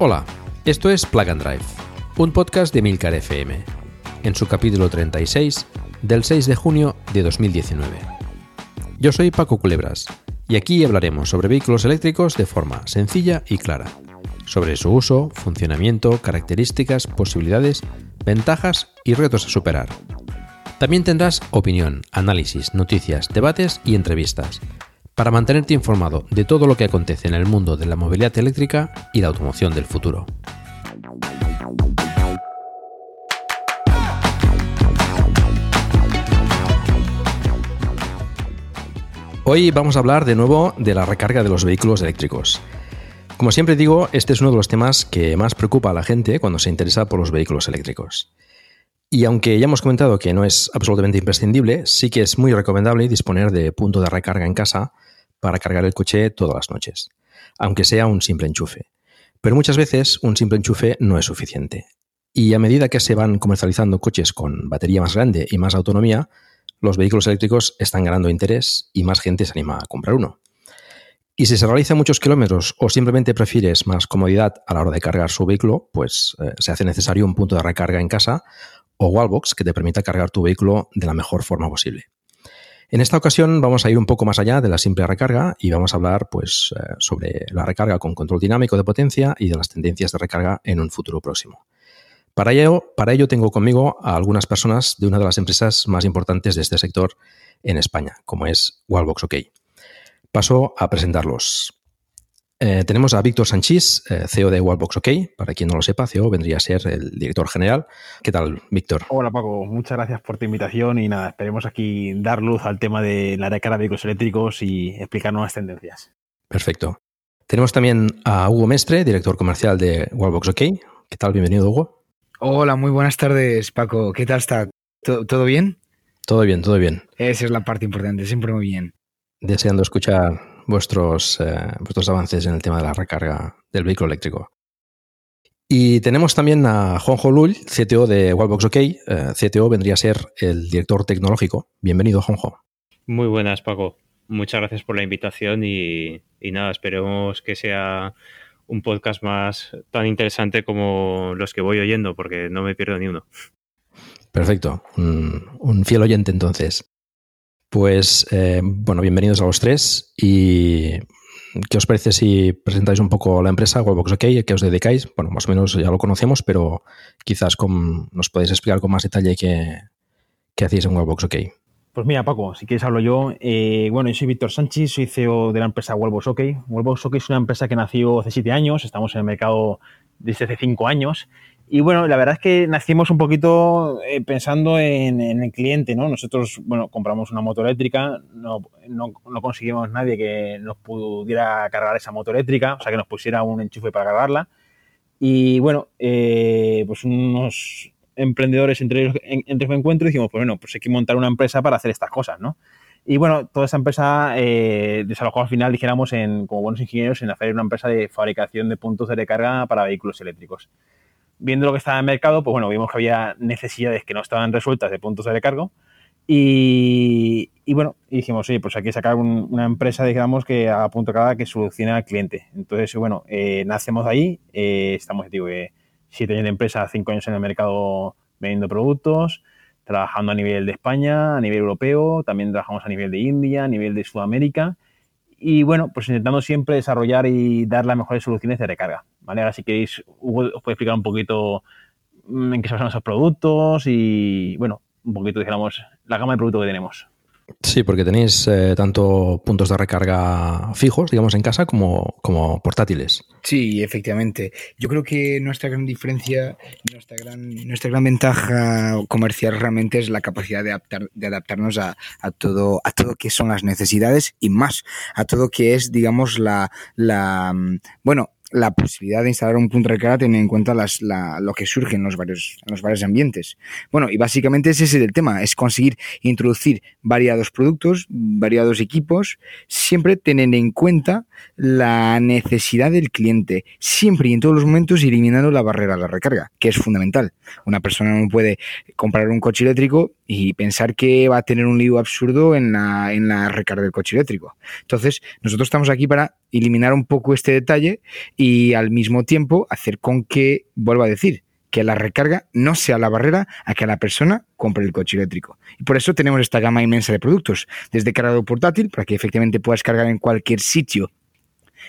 Hola, esto es Plug and Drive, un podcast de Milcar FM, en su capítulo 36 del 6 de junio de 2019. Yo soy Paco Culebras y aquí hablaremos sobre vehículos eléctricos de forma sencilla y clara, sobre su uso, funcionamiento, características, posibilidades, ventajas y retos a superar. También tendrás opinión, análisis, noticias, debates y entrevistas para mantenerte informado de todo lo que acontece en el mundo de la movilidad eléctrica y la automoción del futuro. Hoy vamos a hablar de nuevo de la recarga de los vehículos eléctricos. Como siempre digo, este es uno de los temas que más preocupa a la gente cuando se interesa por los vehículos eléctricos. Y aunque ya hemos comentado que no es absolutamente imprescindible, sí que es muy recomendable disponer de punto de recarga en casa para cargar el coche todas las noches, aunque sea un simple enchufe. Pero muchas veces un simple enchufe no es suficiente. Y a medida que se van comercializando coches con batería más grande y más autonomía, los vehículos eléctricos están ganando interés y más gente se anima a comprar uno. Y si se realiza muchos kilómetros o simplemente prefieres más comodidad a la hora de cargar su vehículo, pues eh, se hace necesario un punto de recarga en casa o wallbox que te permita cargar tu vehículo de la mejor forma posible. En esta ocasión vamos a ir un poco más allá de la simple recarga y vamos a hablar pues, eh, sobre la recarga con control dinámico de potencia y de las tendencias de recarga en un futuro próximo. Para ello, para ello tengo conmigo a algunas personas de una de las empresas más importantes de este sector en España, como es Wallbox OK. Paso a presentarlos. Eh, tenemos a Víctor Sanchís, eh, CEO de Wallbox OK. Para quien no lo sepa, CEO vendría a ser el director general. ¿Qué tal, Víctor? Hola, Paco. Muchas gracias por tu invitación y nada, esperemos aquí dar luz al tema de la recarga de vehículos eléctricos y explicar nuevas tendencias. Perfecto. Tenemos también a Hugo Mestre, director comercial de Wallbox OK. ¿Qué tal? Bienvenido, Hugo. Hola, muy buenas tardes, Paco. ¿Qué tal está? ¿Todo, bien? Todo bien, todo bien. Esa es la parte importante, siempre muy bien. Deseando escuchar vuestros, eh, vuestros avances en el tema de la recarga del vehículo eléctrico. Y tenemos también a Juanjo Lull, CTO de Wallbox OK. Eh, CTO vendría a ser el director tecnológico. Bienvenido, Juanjo. Muy buenas, Paco. Muchas gracias por la invitación y, nada, esperemos que sea un podcast más tan interesante como los que voy oyendo, porque no me pierdo ni uno. Perfecto, un fiel oyente entonces. Pues eh, bueno, bienvenidos a los tres y ¿qué os parece si presentáis un poco la empresa Webbox OK, a qué os dedicáis? Bueno, más o menos ya lo conocemos, pero quizás nos podéis explicar con más detalle qué, hacéis en Webbox OK. Pues mira, Paco, si quieres hablo yo. Eh, bueno, yo soy Víctor Sánchez, soy CEO de la empresa Webbox OK. Webbox OK es una empresa que nació hace siete años, estamos en el mercado desde hace cinco años y bueno, la verdad es que nacimos un poquito eh, pensando en, el cliente, ¿no? Nosotros, bueno, compramos una moto eléctrica, no, no, conseguimos nadie que nos pudiera cargar esa moto eléctrica, o sea, que nos pusiera un enchufe para cargarla. Y bueno, eh, pues unos emprendedores entre ellos, entre encuentro dijimos, pues bueno, pues hay que montar una empresa para hacer estas cosas, ¿no? Y bueno, toda esa empresa eh, desalojó al final, dijéramos, en, como buenos ingenieros, en hacer una empresa de fabricación de puntos de recarga para vehículos eléctricos viendo lo que estaba en el mercado, pues bueno, vimos que había necesidades que no estaban resueltas de puntos de recargo. Y, bueno, dijimos, oye, pues hay que sacar una empresa, digamos, que haga punto de carga que solucione al cliente. Entonces, bueno, eh, nacemos ahí, eh, estamos, digo, eh, siete años de empresa, cinco años en el mercado vendiendo productos, trabajando a nivel de España, a nivel europeo, también trabajamos a nivel de India, a nivel de Sudamérica y bueno, pues intentando siempre desarrollar y dar las mejores soluciones de recarga. ¿vale? Ahora si queréis, Hugo os puede explicar un poquito mm, en qué se basan esos productos y bueno, un poquito, digamos, la gama de productos que tenemos. Sí, porque tenéis eh, tanto puntos de recarga fijos, digamos, en casa como, como portátiles. Sí, efectivamente. Yo creo que nuestra gran diferencia, nuestra gran, nuestra gran ventaja comercial realmente es la capacidad de, adaptar, de adaptarnos a, a, todo, a todo que son las necesidades y más, a todo que es, digamos, la, la bueno, la posibilidad de instalar un punto de recarga teniendo en cuenta las, la, lo que surge en los, varios, en los varios ambientes. Bueno, y básicamente ese es el tema, es conseguir introducir variados productos, variados equipos, siempre teniendo en cuenta la necesidad del cliente, siempre y en todos los momentos eliminando la barrera a la recarga, que es fundamental. Una persona no puede comprar un coche eléctrico y pensar que va a tener un lío absurdo en la, en la recarga del coche eléctrico. Entonces, nosotros estamos aquí para eliminar un poco este detalle y al mismo tiempo hacer con que, vuelvo a decir, que la recarga no sea la barrera a que la persona compre el coche eléctrico. Y por eso tenemos esta gama inmensa de productos, desde cargador portátil, para que efectivamente puedas cargar en cualquier sitio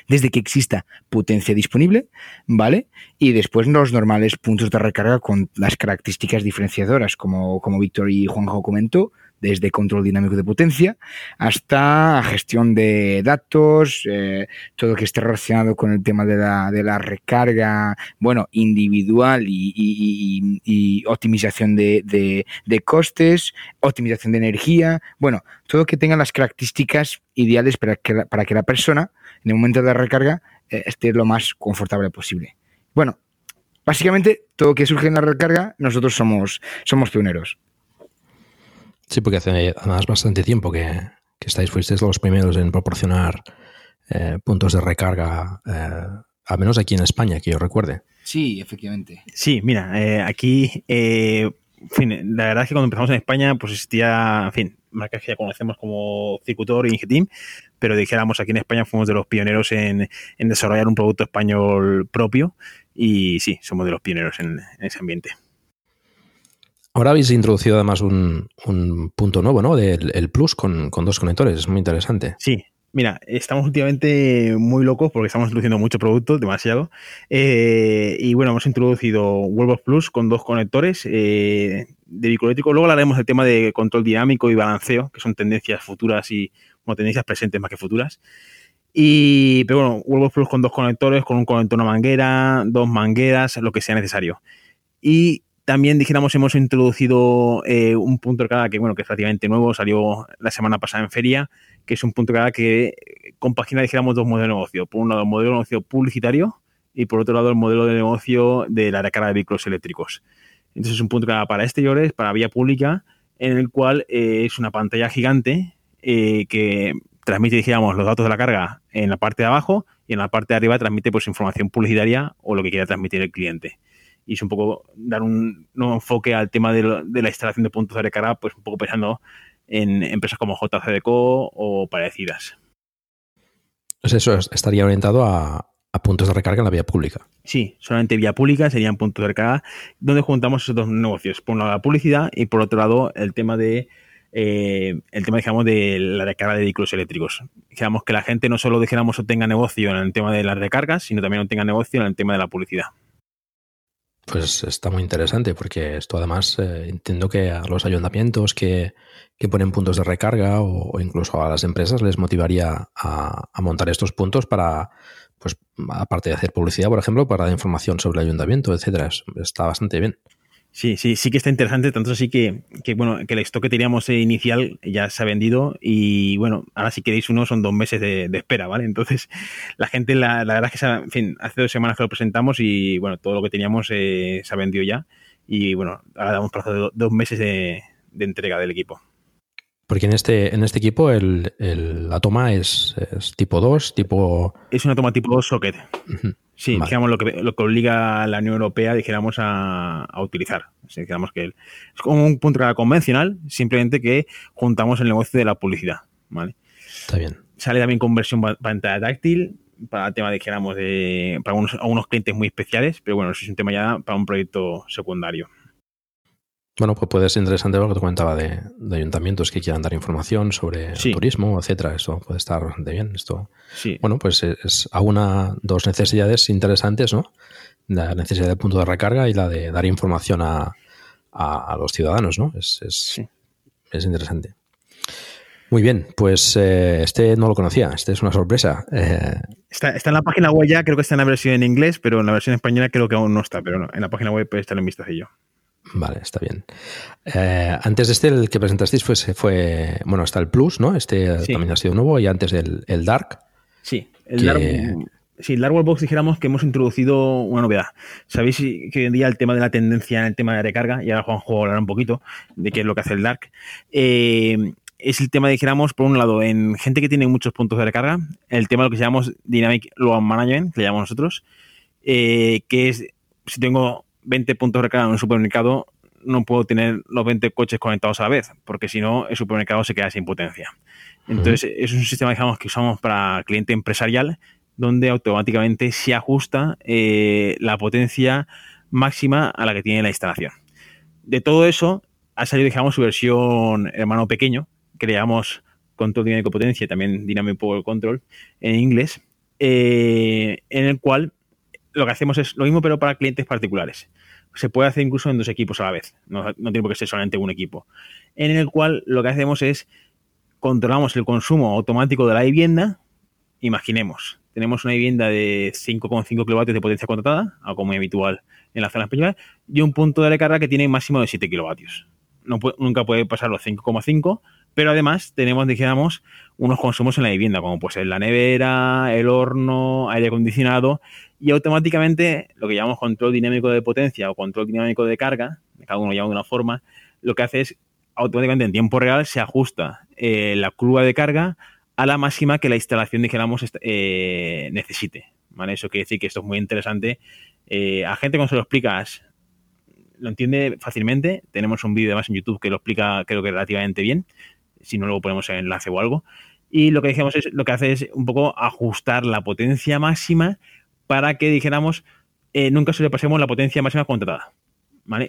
desde que exista potencia disponible, ¿vale? Y después los normales puntos de recarga con las características diferenciadoras, como, como Víctor y Juanjo comentó, desde control dinámico de potencia hasta gestión de datos, eh, todo que esté relacionado con el tema de la, de la recarga, bueno, individual y, optimización de, costes, optimización de energía, bueno, todo que tenga las características ideales para que la, persona en el momento de la recarga eh, esté lo más confortable posible. Bueno, básicamente todo que surge en la recarga, nosotros somos, somos pioneros. Sí, porque hace además bastante tiempo que, que estáis, fuisteis los primeros en proporcionar eh, puntos de recarga, eh, al menos aquí en España, que yo recuerde. Sí, efectivamente. Sí, mira, eh, aquí, en fin, la verdad es que cuando empezamos en España, pues existía, en fin, marcas que ya conocemos como Circutor y Ingetim, pero dijéramos aquí en España fuimos de los pioneros en, en desarrollar un producto español propio y sí, somos de los pioneros en, en ese ambiente. Ahora habéis introducido además un, un punto nuevo, ¿no? Del el Plus con, dos conectores. Es muy interesante. Sí. Mira, estamos últimamente muy locos porque estamos introduciendo mucho producto, demasiado. Eh, y bueno, hemos introducido Wallbox Plus con dos conectores eh, de eléctrico. Luego hablaremos del tema de control dinámico y balanceo, que son tendencias futuras y bueno, tendencias presentes más que futuras. Y, pero bueno, Wallbox Plus con dos conectores, con un conector, una manguera, dos mangueras, lo que sea necesario. Y también, dijéramos, hemos introducido eh, un punto de carga que, bueno, que es relativamente nuevo, salió la semana pasada en feria, que es un punto de carga que compagina, dijéramos, dos modelos de negocio. Por un lado, el modelo de negocio publicitario y por otro lado, el modelo de negocio de la recarga de vehículos eléctricos. Entonces, es un punto de carga para exteriores, para vía pública, en el cual eh, es una pantalla gigante eh, que transmite, dijéramos, los datos de la carga en la parte de abajo y en la parte de arriba transmite pues información publicitaria o lo que quiera transmitir el cliente y es un poco dar un nuevo enfoque al tema de, lo, de, la instalación de puntos de recarga, pues un poco pensando en empresas como JCDCO o parecidas. Pues eso estaría orientado a, a, puntos de recarga en la vía pública. Sí, solamente vía pública serían puntos de recarga donde juntamos esos dos negocios. Por un lado la publicidad y por otro lado el tema de eh, el tema, digamos, de la recarga de vehículos eléctricos. Digamos que la gente no solo, dijéramos, obtenga negocio en el tema de las recargas, sino también obtenga negocio en el tema de la publicidad. Pues está muy interesante porque esto además eh, entiendo que a los ayuntamientos que, que ponen puntos de recarga o, incluso a las empresas les motivaría a, a, montar estos puntos para, pues aparte de hacer publicidad, por ejemplo, para dar información sobre el ayuntamiento, etcétera. Está bastante bien. Sí, sí, sí que está interesante, tanto así que, que bueno, que el stock que teníamos inicial ya se ha vendido y bueno, ahora si queréis uno son dos meses de, de espera, ¿vale? Entonces, la gente, la, la, verdad es que, se ha, en fin, hace dos semanas que lo presentamos y bueno, todo lo que teníamos eh, se ha vendido ya y bueno, ahora damos plazo de dos meses de, de entrega del equipo. Porque en este, en este equipo el, el, la toma es, es, tipo 2, tipo... Es una toma tipo 2 socket. Uh -huh. Sí, vale. digamos lo que, lo que obliga a la Unión Europea, dijéramos, a, a utilizar. Así, digamos que el, es como un punto convencional, simplemente que juntamos el negocio de la publicidad. ¿vale? Está bien. Sale también con versión pantalla táctil, para el tema, dijéramos, de, para unos, unos clientes muy especiales, pero bueno, eso es un tema ya para un proyecto secundario. Bueno, pues puede ser interesante lo que te comentaba de, de ayuntamientos que quieran dar información sobre sí. turismo, etcétera. Esto puede estar bastante bien. Esto, sí. bueno, pues es a una, dos necesidades interesantes, ¿no? La necesidad del punto de recarga y la de dar información a, a, a los ciudadanos, ¿no? Es, es, sí. es interesante. Muy bien, pues eh, este no lo conocía, este es una sorpresa. Eh, está, está, en la página web ya, creo que está en la versión en inglés, pero en la versión española creo que aún no está, pero en la página web puede estar en vistacillo. Vale, está bien. Eh, antes de este, el que presentasteis fue, fue, bueno, está el Plus, ¿no? Este también ha sido nuevo y antes el, el Dark. Sí, el Dark. Sí, el Dark Box dijéramos que hemos introducido una novedad. Sabéis que hoy en día el tema de la tendencia en el tema de recarga, y ahora Juanjo hablará un poquito de qué es lo que hace el Dark, eh, es el tema, dijéramos, por un lado, en gente que tiene muchos puntos de recarga, el tema de lo que llamamos Dynamic Load Management, que le llamamos nosotros, eh, que es, si tengo 20 puntos de recarga en un supermercado, no puedo tener los 20 coches conectados a la vez, porque si no, el supermercado se queda sin potencia. Entonces, es un sistema, digamos, que usamos para cliente empresarial, donde automáticamente se ajusta eh, la potencia máxima a la que tiene la instalación. De todo eso, ha salido, digamos, su versión hermano pequeño, que le llamamos control dinámico potencia, también Dynamic Power Control en inglés, eh, en el cual lo que hacemos es lo mismo, pero para clientes particulares. Se puede hacer incluso en dos equipos a la vez, no, no tiene por qué ser solamente un equipo. En el cual lo que hacemos es controlamos el consumo automático de la vivienda. Imaginemos, tenemos una vivienda de 5,5 kilovatios de potencia contratada, algo muy habitual en la zona española, y un punto de recarga que tiene máximo de 7 kilovatios. Nunca puede pasar los 5,5, pero además tenemos, dijéramos, unos consumos en la vivienda, como pues la nevera, el horno, aire acondicionado, y automáticamente lo que llamamos control dinámico de potencia o control dinámico de carga, cada uno llama de una forma, lo que hace es automáticamente en tiempo real se ajusta eh, la curva de carga a la máxima que la instalación, dijéramos, eh, necesite. ¿vale? Eso quiere decir que esto es muy interesante. Eh, a gente cuando se lo explicas lo entiende fácilmente. Tenemos un vídeo además en YouTube que lo explica creo que relativamente bien si no luego ponemos el enlace o algo. Y lo que dijimos es, lo que hace es un poco ajustar la potencia máxima para que dijéramos eh, nunca sobrepasemos la potencia máxima contratada.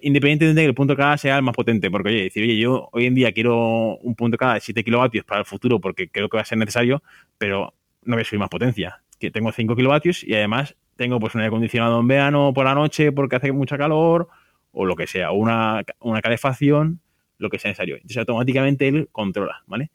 Independientemente de que el punto cada sea el más potente, porque oye, decir, oye, yo hoy en día quiero un punto cada de 7 kilovatios para el futuro porque creo que va a ser necesario, pero no voy a subir más potencia. Que tengo 5 kilovatios y además tengo pues un aire acondicionado en verano por la noche porque hace mucha calor o lo que sea, o una, una calefacción lo que sea necesario. Entonces automáticamente él controla, ¿vale?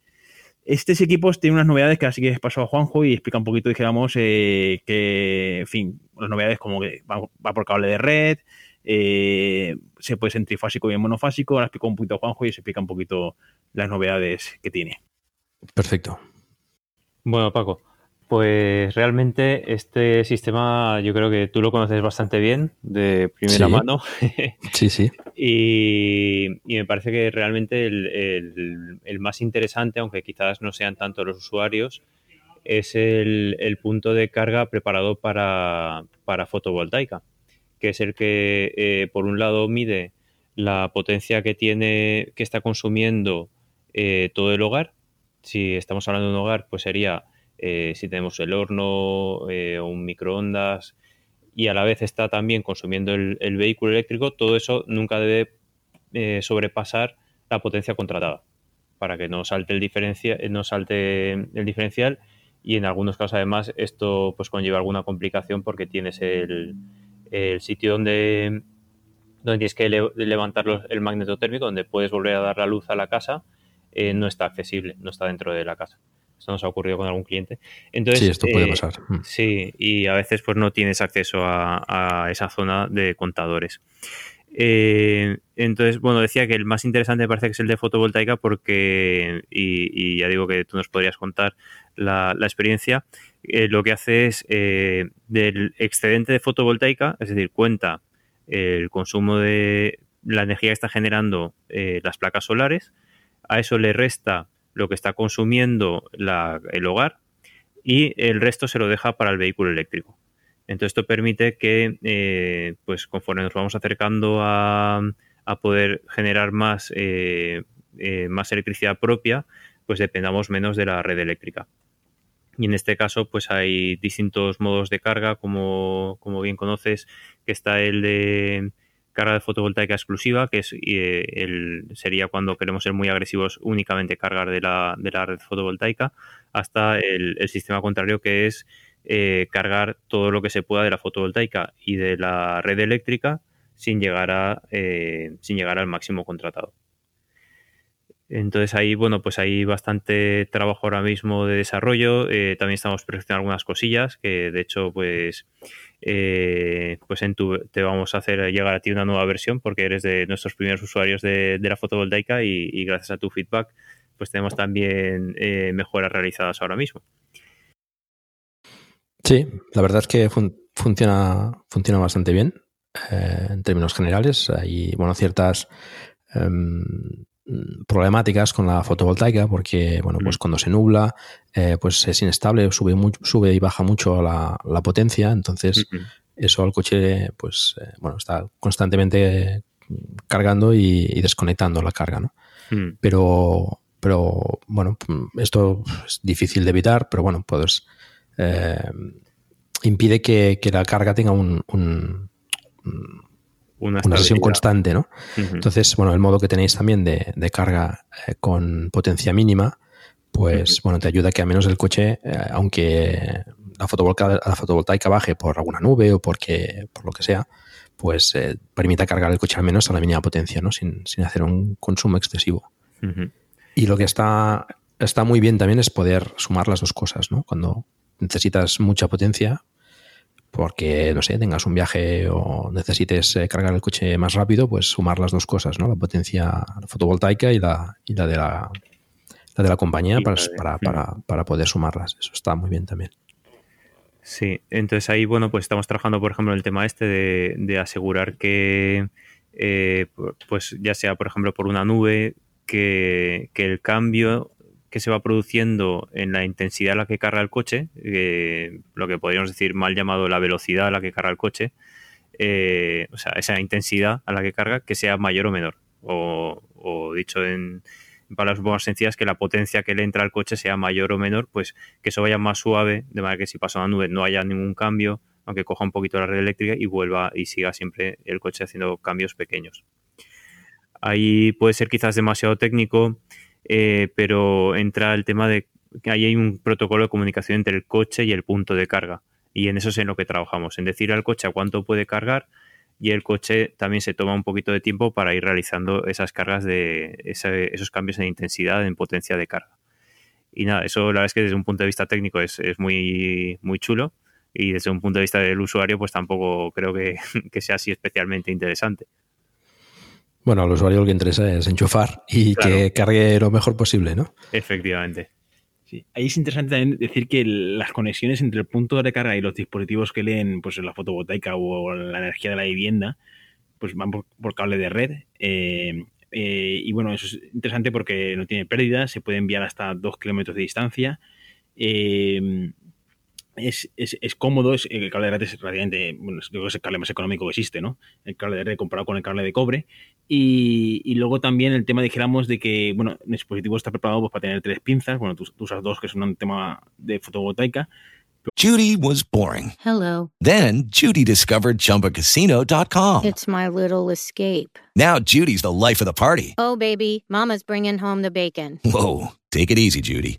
Estos equipos tienen unas novedades que así que pasó a Juanjo y explica un poquito, dijéramos, eh, que, en fin, las novedades como que va, por cable de red, eh, se puede ser trifásico y en monofásico. Ahora explico un poquito a Juanjo y se explica un poquito las novedades que tiene. Perfecto. Bueno, Paco, pues realmente este sistema yo creo que tú lo conoces bastante bien, de primera mano. sí, sí. Y, me parece que realmente el, más interesante, aunque quizás no sean tanto los usuarios, es el, punto de carga preparado para, fotovoltaica, que es el que eh, por un lado mide la potencia que tiene, que está consumiendo eh, todo el hogar. Si estamos hablando de un hogar, pues sería eh, si tenemos el horno eh, o un microondas y a la vez está también consumiendo el, vehículo eléctrico, todo eso nunca debe eh, sobrepasar la potencia contratada para que no salte el diferencia, no salte el diferencial y en algunos casos además esto pues conlleva alguna complicación porque tienes el, sitio donde donde tienes que levantar el magneto térmico, donde puedes volver a dar la luz a la casa, no está accesible, no está dentro de la casa. Esto nos ha ocurrido con algún cliente. Entonces, sí, esto puede eh, pasar. Mm. Sí, y a veces pues no tienes acceso a, esa zona de contadores. Eh, entonces, bueno, decía que el más interesante me parece que es el de fotovoltaica porque, y, ya digo que tú nos podrías contar la, experiencia, eh, lo que hace es del excedente de fotovoltaica, es decir, cuenta el consumo de la energía que está generando las placas solares, a eso le resta lo que está consumiendo el hogar y el resto se lo deja para el vehículo eléctrico. Entonces esto permite que, eh, pues conforme nos vamos acercando a, poder generar más, eh, eh, más electricidad propia, pues dependamos menos de la red eléctrica. Y en este caso, pues hay distintos modos de carga, como, como bien conoces, que está el de carga de fotovoltaica exclusiva, que es eh, el, sería cuando queremos ser muy agresivos únicamente cargar de la, de la red fotovoltaica, hasta el, sistema contrario que es eh, cargar todo lo que se pueda de la fotovoltaica y de la red eléctrica sin llegar, a, eh, sin llegar al máximo contratado. Entonces ahí, bueno, pues hay bastante trabajo ahora mismo de desarrollo. También estamos perfeccionando algunas cosillas que de hecho, pues, eh, pues te vamos a hacer llegar a ti una nueva versión porque eres de nuestros primeros usuarios de, la fotovoltaica y, gracias a tu feedback, pues tenemos también eh, mejoras realizadas ahora mismo. Sí, la verdad es que funciona, funciona bastante bien en términos generales. Hay, bueno, ciertas em, problemáticas con la fotovoltaica porque bueno pues cuando se nubla eh, pues es inestable sube sube y baja mucho la, potencia. Entonces eso al coche pues eh, bueno está constantemente cargando y, desconectando la carga no mm. pero pero bueno esto es difícil de evitar pero bueno pues eh, impide que, la carga tenga un una, sesión constante, ¿no? Entonces, bueno, el modo que tenéis también de, carga eh, con potencia mínima, pues bueno, te ayuda a que al menos el coche, eh, aunque la fotovoltaica, la fotovoltaica baje por alguna nube o porque por lo que sea, pues eh, permita cargar el coche al menos a la mínima potencia, ¿no? Sin, hacer un consumo excesivo. Y lo que está, está muy bien también es poder sumar las dos cosas, ¿no? Cuando necesitas mucha potencia, porque, no sé, tengas un viaje o necesites eh, cargar el coche más rápido, pues sumar las dos cosas, ¿no? La potencia fotovoltaica y la, y la de la, la de la compañía pues, para, para, para, poder sumarlas. Eso está muy bien también. Sí, entonces ahí, bueno, pues estamos trabajando, por ejemplo, en el tema este de, de asegurar que, eh, pues ya sea, por ejemplo, por una nube, que, que el cambio que se va produciendo en la intensidad a la que carga el coche, lo que podríamos decir mal llamado la velocidad a la que carga el coche, eh, o sea, esa intensidad a la que carga, que sea mayor o menor. O, dicho en, palabras más sencillas, que la potencia que le entra al coche sea mayor o menor, pues que eso vaya más suave, de manera que si pasa una nube no haya ningún cambio, aunque coja un poquito la red eléctrica y vuelva y siga siempre el coche haciendo cambios pequeños. Ahí puede ser quizás demasiado técnico eh, pero entra el tema de que ahí hay un protocolo de comunicación entre el coche y el punto de carga. Y en eso es en lo que trabajamos, en decir al coche a cuánto puede cargar y el coche también se toma un poquito de tiempo para ir realizando esas cargas de esos cambios en intensidad, en potencia de carga. Y nada, eso la verdad es que desde un punto de vista técnico es, muy, muy chulo y desde un punto de vista del usuario pues tampoco creo que sea así especialmente interesante. Bueno, al usuario lo que interesa es enchufar y que cargue lo mejor posible, ¿no? Efectivamente. Sí. Ahí es interesante también decir que las conexiones entre el punto de recarga y los dispositivos que leen pues, la fotovoltaica o la energía de la vivienda, pues van por, cable de red. Eh, eh, y bueno, eso es interesante porque no tiene pérdida, se puede enviar hasta dos kilómetros de distancia. Eh, es, es, es, cómodo, es, el cable de red es relativamente, bueno, es el cable más económico que existe, ¿no? El cable de red comparado con el cable de cobre. Y, y luego también el tema, dijéramos, de que, bueno, el dispositivo está preparado pues, para tener tres pinzas, bueno, tú, tú usas dos, que es un tema de fotovoltaica. Judy was boring. Hello. Then Judy discovered chumbacasino.com. It's my little escape. Now Judy's the life of the party. Oh, baby, mama's bringing home the bacon. Whoa, take it easy, Judy.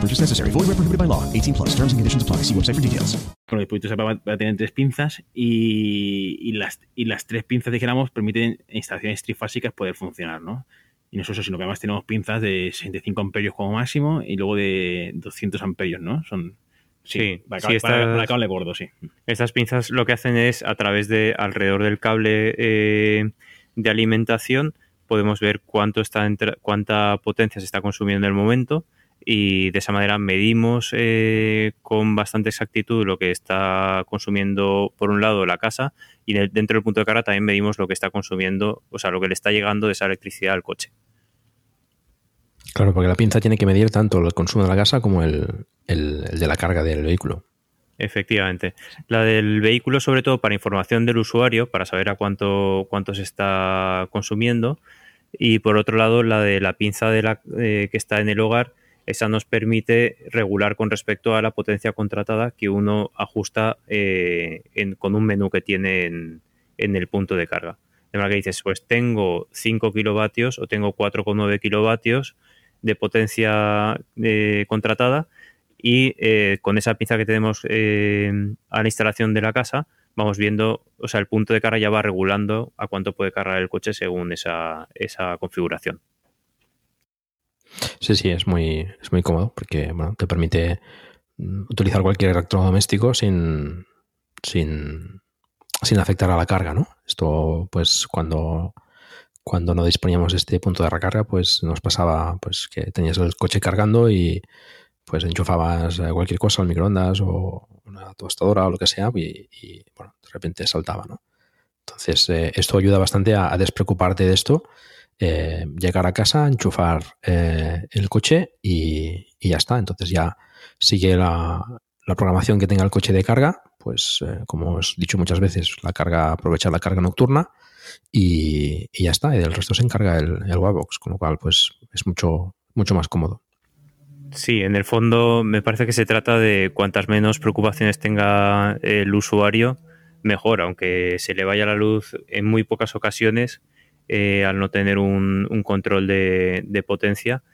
Purchase necessary. Void where prohibited by law. 18 plus. Terms and conditions apply. See website for details. Bueno, el dispositivo va a tener tres pinzas y, y, las, y las tres pinzas, dijéramos, permiten instalaciones trifásicas poder funcionar, ¿no? Y no solo eso, sino que además tenemos pinzas de 65 amperios como máximo y luego de 200 amperios, ¿no? Son Sí, sí, cable gordo, sí. Estas pinzas lo que hacen es, a través de alrededor del cable eh, de alimentación, podemos ver cuánto está cuánta potencia se está consumiendo en el momento y de esa manera medimos eh, con bastante exactitud lo que está consumiendo por un lado la casa y dentro del punto de carga también medimos lo que está consumiendo, o sea, lo que le está llegando de esa electricidad al coche. Claro, porque la pinza tiene que medir tanto el consumo de la casa como el, el, el de la carga del vehículo. Efectivamente. La del vehículo, sobre todo para información del usuario, para saber a cuánto, cuánto se está consumiendo. Y por otro lado, la de la pinza de la, eh, que está en el hogar, esa nos permite regular con respecto a la potencia contratada que uno ajusta eh, en- con un menú que tiene en, el punto de carga. De manera que dices, pues tengo 5 kilovatios o tengo 4,9 kilovatios de potencia eh, contratada y eh, con esa pinza que tenemos a la instalación de la casa vamos viendo, o sea, el punto de carga ya va regulando a cuánto puede cargar el coche según esa, esa configuración. Sí, sí, es muy, es muy cómodo porque bueno, te permite mm, utilizar cualquier electrodoméstico sin, sin, sin afectar a la carga, ¿no? Esto, pues, cuando, cuando no disponíamos de este punto de recarga, pues nos pasaba pues que tenías el coche cargando y pues enchufabas eh, cualquier cosa al microondas o una tostadora o lo que sea y, bueno, de repente saltaba, ¿no? Entonces, eh, esto ayuda bastante a despreocuparte de esto eh, llegar a casa, enchufar eh, el coche y, ya está. Entonces ya sigue la, programación que tenga el coche de carga, pues eh, como os he dicho muchas veces, la carga, aprovechar la carga nocturna y, ya está. Y del resto se encarga el, el wallbox, con lo cual pues es mucho, mucho más cómodo. Sí, en el fondo me parece que se trata de cuantas menos preocupaciones tenga el usuario, mejor, aunque se le vaya la luz en muy pocas ocasiones eh, al no tener un, un control de, potencia.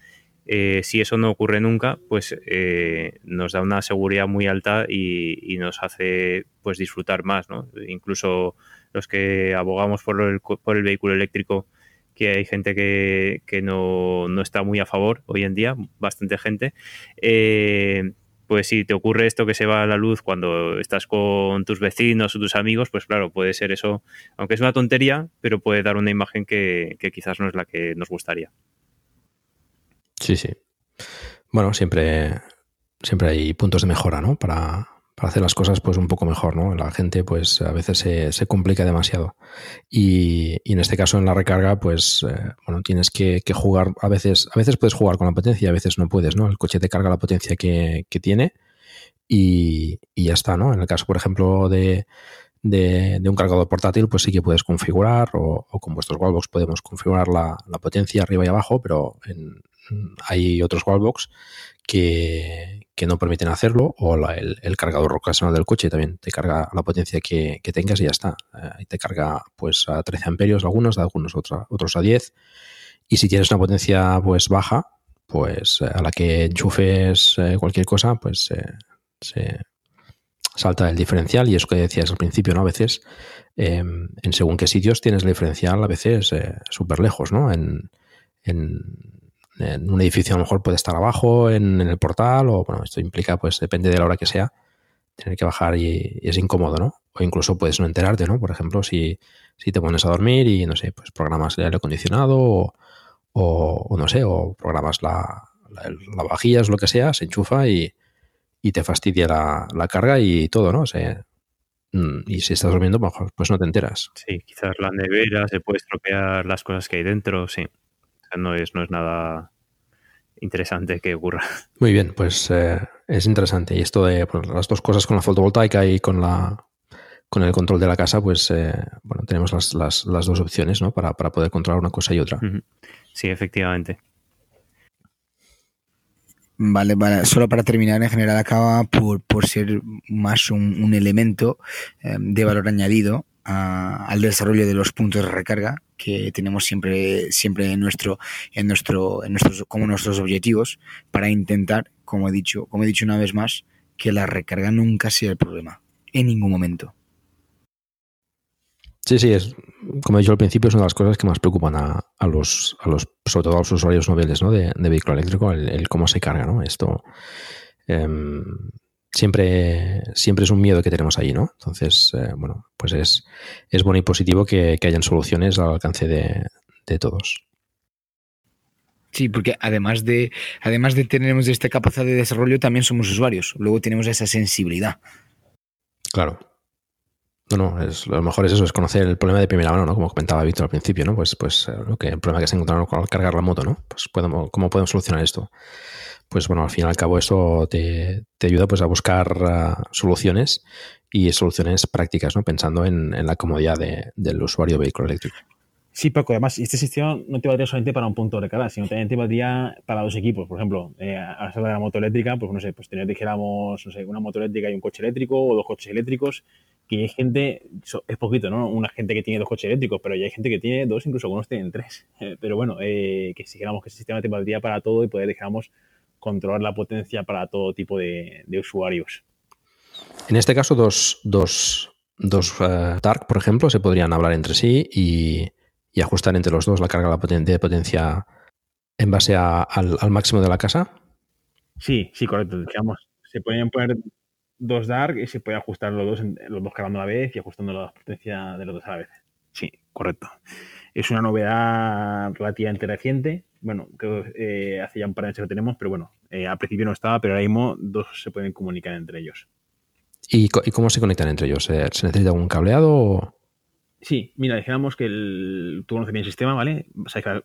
Eh, si eso no ocurre nunca, pues eh, nos da una seguridad muy alta y, y, nos hace pues disfrutar más, ¿no? Incluso los que abogamos por el, por el vehículo eléctrico, que hay gente que, que no, no, está muy a favor hoy en día, bastante gente. Eh, pues si te ocurre esto que se va a la luz cuando estás con tus vecinos o tus amigos, pues claro, puede ser eso, aunque es una tontería, pero puede dar una imagen que, que quizás no es la que nos gustaría. Sí, sí. Bueno, siempre, siempre hay puntos de mejora, ¿no? Para, para hacer las cosas pues un poco mejor, ¿no? La gente pues a veces se, se complica demasiado. Y, y, en este caso en la recarga pues eh, bueno, tienes que, jugar, a veces, a veces puedes jugar con la potencia, a veces no puedes, ¿no? El coche te carga la potencia que, que tiene y, y, ya está, ¿no? En el caso, por ejemplo, de, de, de un cargador portátil, pues sí que puedes configurar o, o con vuestros wallbox podemos configurar la, la, potencia arriba y abajo, pero en, hay otros wallbox que, no permiten hacerlo o la, el, cargador ocasional del coche también te carga la potencia que, tengas y ya está. Eh, te carga pues a 13 amperios algunos, algunos otra, otros a 10 y si tienes una potencia pues baja, pues a la que enchufes eh, cualquier cosa, pues eh, se salta el diferencial y eso que decías al principio, ¿no? A veces en según qué sitios tienes el diferencial a veces súper lejos, ¿no? En, en en un edificio a lo mejor puede estar abajo, en, en, el portal, o bueno, esto implica, pues depende de la hora que sea, tener que bajar y, es incómodo, ¿no? O incluso puedes no enterarte, ¿no? Por ejemplo, si, si te pones a dormir y, no sé, pues programas el aire acondicionado o, no sé, o programas la, la, la, lo que sea, se enchufa y, y te fastidia la, la, carga y todo, ¿no? O mm, y si estás durmiendo, pues no te enteras. Sí, quizás la nevera, se puede estropear las cosas que hay dentro, sí no es, no es nada interesante que ocurra. Muy bien, pues eh, es interesante. Y esto de pues, las dos cosas con la fotovoltaica y con la con el control de la casa, pues eh, bueno, tenemos las, las, las, dos opciones ¿no? para, para poder controlar una cosa y otra. Sí, efectivamente. Vale, vale. Solo para terminar, en general acaba por, por ser más un, un elemento eh, de valor añadido a, al desarrollo de los puntos de recarga que tenemos siempre siempre en nuestro en nuestro en nuestros como nuestros objetivos para intentar como he dicho como he dicho una vez más que la recarga nunca sea el problema en ningún momento sí sí es como he dicho al principio es una de las cosas que más preocupan a, a los a los sobre todo a los usuarios noveles ¿no? de, de vehículo eléctrico el, cómo se carga no esto eh, siempre, siempre es un miedo que tenemos ahí, ¿no? Entonces, eh, bueno, pues es, es bueno y positivo que, que hayan soluciones al alcance de, de, todos. Sí, porque además de, además de tener esta capacidad de desarrollo, también somos usuarios. Luego tenemos esa sensibilidad. Claro. No, no, es, lo mejor es eso, es conocer el problema de primera mano, ¿no? Como comentaba Víctor al principio, ¿no? Pues, pues eh, lo que, el problema que se encontraron al cargar la moto, ¿no? Pues podemos, ¿cómo podemos solucionar esto? Pues bueno, al fin y al cabo eso te, te ayuda pues a buscar uh, soluciones y soluciones prácticas, ¿no? Pensando en, en la comodidad de, del usuario vehículo eléctrico. Sí, Paco, además este sistema no te valdría solamente para un punto de carga, sino también te valdría para dos equipos. Por ejemplo, eh, a de la moto eléctrica, pues no sé, pues tener, dijéramos, no sé, una moto eléctrica y un coche eléctrico o dos coches eléctricos, que hay gente, es poquito, ¿no? Una gente que tiene dos coches eléctricos, pero ya hay gente que tiene dos, incluso algunos tienen tres. Pero bueno, eh, que si dijéramos que el sistema te valdría para todo y poder, dijéramos, controlar la potencia para todo tipo de, de usuarios. En este caso, dos, dos, dos uh, Dark, por ejemplo, se podrían hablar entre sí y y ajustar entre los dos la carga de potencia en base a, al, al, máximo de la casa? Sí, sí, correcto. Digamos, se pueden poner dos dark y se puede ajustar los dos, los dos cargando a la vez y ajustando la potencia de los dos a la vez. Sí, correcto. Es una novedad relativamente reciente. Bueno, creo que eh, hace ya un par de años que tenemos, pero bueno, eh, al principio no estaba, pero ahora mismo dos se pueden comunicar entre ellos. ¿Y, y cómo se conectan entre ellos? ¿Se necesita algún cableado o...? Sí, mira, dijéramos que el, tú conoces bien el sistema, ¿vale?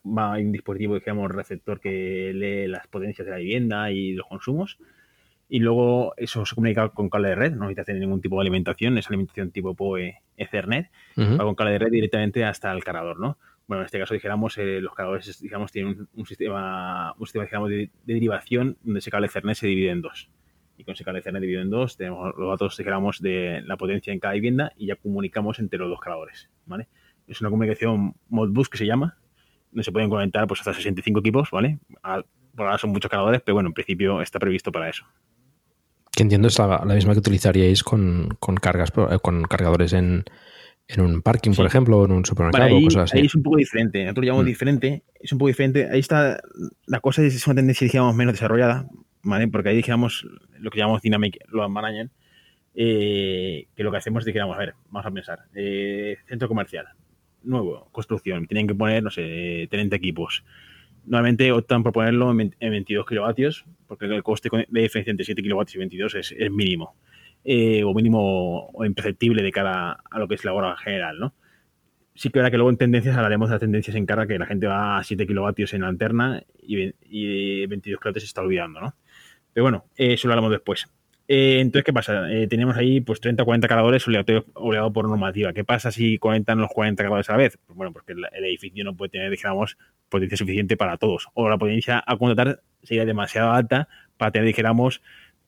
va a un dispositivo, dijéramos, receptor que lee las potencias de la vivienda y los consumos. Y luego eso se comunica con cable de red, no necesita hacer ningún tipo de alimentación, es alimentación tipo PoE Ethernet, uh -huh. va con cable de red directamente hasta el cargador, ¿no? Bueno, en este caso, dijéramos, eh, los cargadores, digamos, tienen un, sistema, un sistema digamos, de, de, derivación donde ese cable Ethernet se divide en dos y con ese cable Ethernet dividido en dos, tenemos los datos, dijéramos, de la potencia en cada vivienda y ya comunicamos entre los dos cargadores, ¿vale? Es una comunicación Modbus que se llama, donde se pueden conectar pues hasta 65 equipos, ¿vale? Por ahora son muchos cargadores, pero bueno, en principio está previsto para eso. Que entiendo es la, la misma que utilizaríais con, con cargas, eh, con cargadores en, en un parking, sí. por ejemplo, o en un supermercado, vale, ahí, cosas así. Ahí es un poco diferente. Nosotros lo llamamos mm. diferente. Es un poco diferente. Ahí está. La cosa es una tendencia, digamos, menos desarrollada. ¿vale? Porque ahí dijéramos lo que llamamos Dynamic Load Management, eh, que lo que hacemos es dijéramos, a ver, vamos a pensar, eh, centro comercial, nuevo, construcción, tienen que poner, no sé, 30 equipos. Normalmente optan por ponerlo en 22 kilovatios, porque el coste de diferencia entre 7 kilovatios y 22 es, es mínimo, eh, o mínimo o imperceptible de cara a lo que es la hora general, ¿no? sí que verá que luego en tendencias hablaremos de las tendencias en carga, que la gente va a 7 kilovatios en la lanterna y, y 22 kilovatios se está olvidando, ¿no? Pero bueno, eso lo hablamos después. Eh, entonces, ¿qué pasa? Eh, tenemos ahí pues 30 o 40 cargadores obligados por normativa. ¿Qué pasa si conectan los 40 cargadores a la vez? Pues bueno, porque el, edificio no puede tener, dijéramos, potencia suficiente para todos. O la potencia a contratar sería demasiado alta para tener, dijéramos,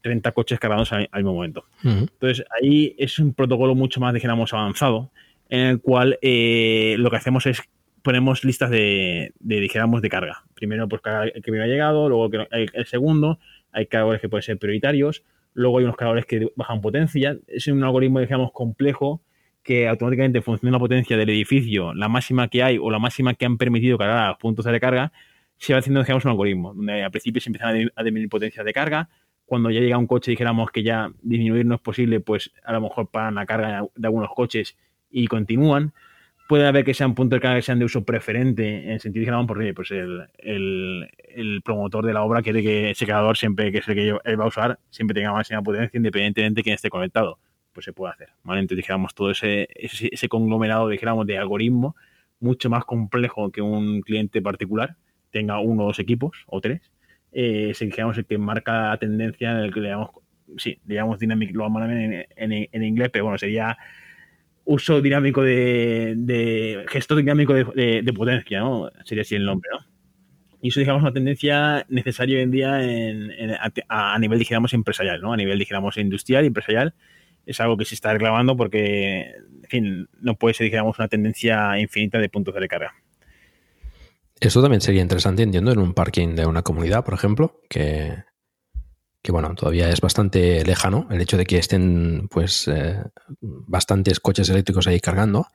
30 coches cargados al, al mismo momento. Uh -huh. Entonces, ahí es un protocolo mucho más, dijéramos, avanzado, en el cual eh, lo que hacemos es ponemos listas de, de, dijéramos, de carga. Primero, pues el que me ha llegado, luego el, el segundo, hay cargadores que pueden ser prioritarios, luego hay unos cargadores que bajan potencia. Es un algoritmo, digamos, complejo que automáticamente en función de la potencia del edificio, la máxima que hay o la máxima que han permitido cargar a los puntos de recarga, se va haciendo, digamos, un algoritmo, donde al principio se empiezan a disminuir potencias de carga, cuando ya llega un coche dijéramos que ya disminuir no es posible, pues a lo mejor paran la carga de algunos coches y continúan. Puede haber que sean puntos de carga que sean de uso preferente, en el sentido, digamos, porque pues el, promotor de la obra quiere que ese cargador, siempre que es el que va a usar, siempre tenga máxima potencia, independientemente de quién esté conectado. Pues se puede hacer. Entonces, dijéramos, todo ese, ese, ese conglomerado, dijéramos, de algoritmo, mucho más complejo que un cliente particular, tenga uno o dos equipos o tres, eh, es digamos, el que marca la tendencia en el que le llamamos, sí, le llamamos Dynamic Load Management en, en, en, inglés, pero bueno, sería uso dinámico de, de gestor dinámico de, de, de, potencia, ¿no? Sería así el nombre, ¿no? Y eso, digamos, una tendencia necesaria hoy en día en, en, a, a, nivel, dijéramos, empresarial, ¿no? A nivel, dijéramos, industrial empresarial. Es algo que se está reclamando porque, en fin, no puede ser, dijéramos, una tendencia infinita de puntos de recarga. Esto también sería interesante, entiendo, en un parking de una comunidad, por ejemplo, que, que bueno, todavía es bastante lejano el hecho de que estén pues eh, bastantes coches eléctricos ahí cargando.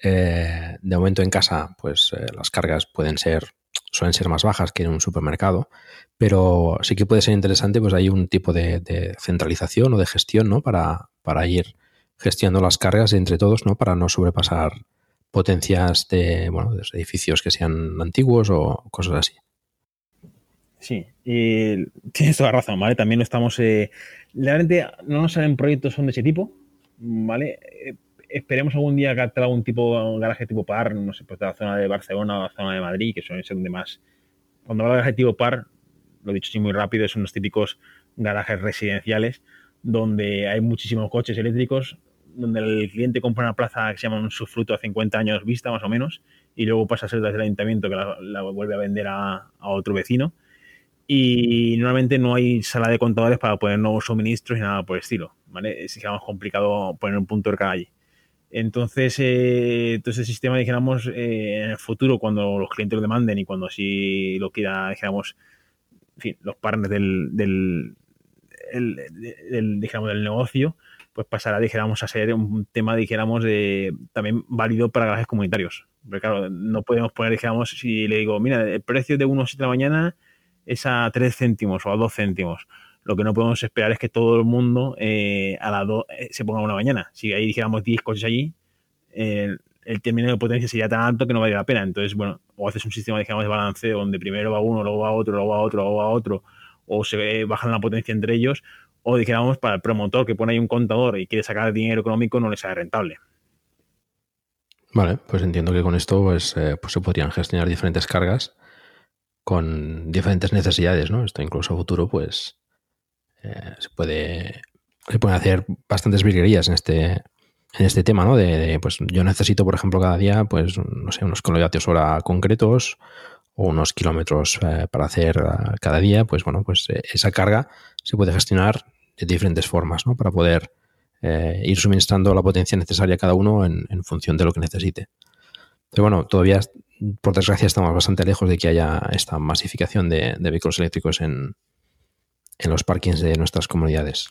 Eh, de momento en casa, pues eh, las cargas pueden ser, suelen ser más bajas que en un supermercado, pero sí que puede ser interesante, pues hay un tipo de, de centralización o de gestión, ¿no? Para, para ir gestionando las cargas entre todos, ¿no? Para no sobrepasar potencias de, bueno, de edificios que sean antiguos o cosas así. Sí, y tienes toda razón, ¿vale? También estamos. Eh, realmente no nos salen proyectos son de ese tipo, ¿vale? esperemos algún día captar algún tipo, un garaje tipo par, no sé, pues de la zona de Barcelona o la zona de Madrid, que son donde más. Cuando hablo de garaje tipo par, lo he dicho así muy rápido, son los típicos garajes residenciales donde hay muchísimos coches eléctricos, donde el cliente compra una plaza que se llama un subfruto a 50 años vista, más o menos, y luego pasa a ser desde el ayuntamiento que la, vuelve a vender a, otro vecino. Y normalmente no hay sala de contadores para poner nuevos suministros y nada por el estilo. ¿vale? Es más complicado poner un punto de carga allí. Entonces, eh, entonces el sistema, dijéramos, eh, en el futuro, cuando los clientes lo demanden y cuando así lo quiera, dijéramos, los partners del, del, del, dijéramos, del negocio, pues pasará, dijéramos, a ser un tema, dijéramos, de, también válido para garajes comunitarios. Porque claro, no podemos poner, dijéramos, si le digo, mira, el precio de 1,7 de la mañana es a 3 céntimos o a 2 céntimos. Lo que no podemos esperar es que todo el mundo eh, a las 2 eh, se ponga una mañana. Si ahí dijéramos 10 coches allí, el término de potencia sería tan alto que no vale la pena. Entonces, bueno, o haces un sistema, digamos, de balanceo donde primero va uno, luego va otro, luego va otro, luego va otro, o se bajan la potencia entre ellos, o dijéramos para el promotor que pone ahí un contador y quiere sacar dinero económico no le sale rentable. Vale, pues entiendo que con esto pues, eh, pues se podrían gestionar diferentes cargas con diferentes necesidades, ¿no? Esto incluso a futuro, pues eh, se puede se pueden hacer bastantes virguerías en este en este tema, ¿no? De, pues yo necesito, por ejemplo, cada día, pues no sé, unos kilovatios hora concretos o unos kilómetros eh, para hacer eh, cada día, pues bueno, pues esa carga se puede gestionar de diferentes formas, ¿no? Para poder ir suministrando la potencia necesaria a cada uno en, función de lo que necesite. Pero bueno, todavía, por desgracia, estamos bastante lejos de que haya esta masificación de vehículos eléctricos en, en los parkings de nuestras comunidades.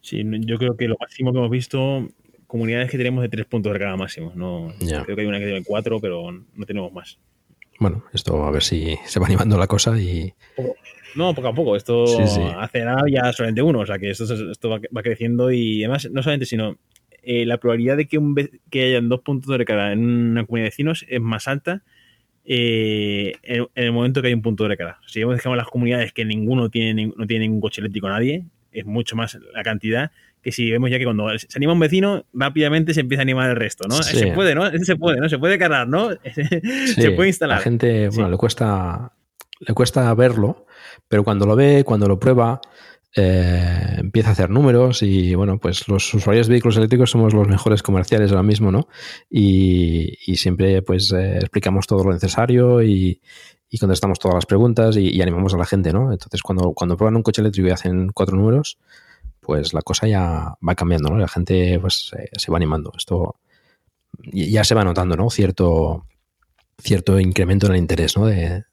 Sí, yo creo que lo máximo que hemos visto, comunidades que tenemos de tres puntos de carga máximos. No, Creo que hay una que tiene cuatro, pero no tenemos más. Bueno, esto a ver si se va animando la cosa y... No, poco a poco. Esto hace nada ya solamente uno, o sea que esto, esto va, creciendo y además no solamente, sino eh, la probabilidad de que, un, que hayan dos puntos de recarga en una comunidad de vecinos es más alta eh, en, el momento que hay un punto de recarga. Si dejamos las comunidades que ninguno tiene, no tiene ningún coche eléctrico nadie, es mucho más la cantidad que si vemos ya que cuando se anima un vecino, rápidamente se empieza a animar el resto, ¿no? Se puede, ¿no? se puede, ¿no? Se puede cargar, ¿no? se puede instalar. La gente, bueno, le cuesta, le cuesta verlo, pero cuando lo ve, cuando lo prueba, eh, empieza a hacer números y bueno, pues los usuarios de vehículos eléctricos somos los mejores comerciales ahora mismo, ¿no? Y, siempre pues eh, explicamos todo lo necesario y, contestamos todas las preguntas y, animamos a la gente, ¿no? Entonces cuando, cuando prueban un coche eléctrico y hacen cuatro números, pues la cosa ya va cambiando, ¿no? La gente pues se va animando. Esto ya se va notando, ¿no? Cierto, cierto incremento en el interés, ¿no? de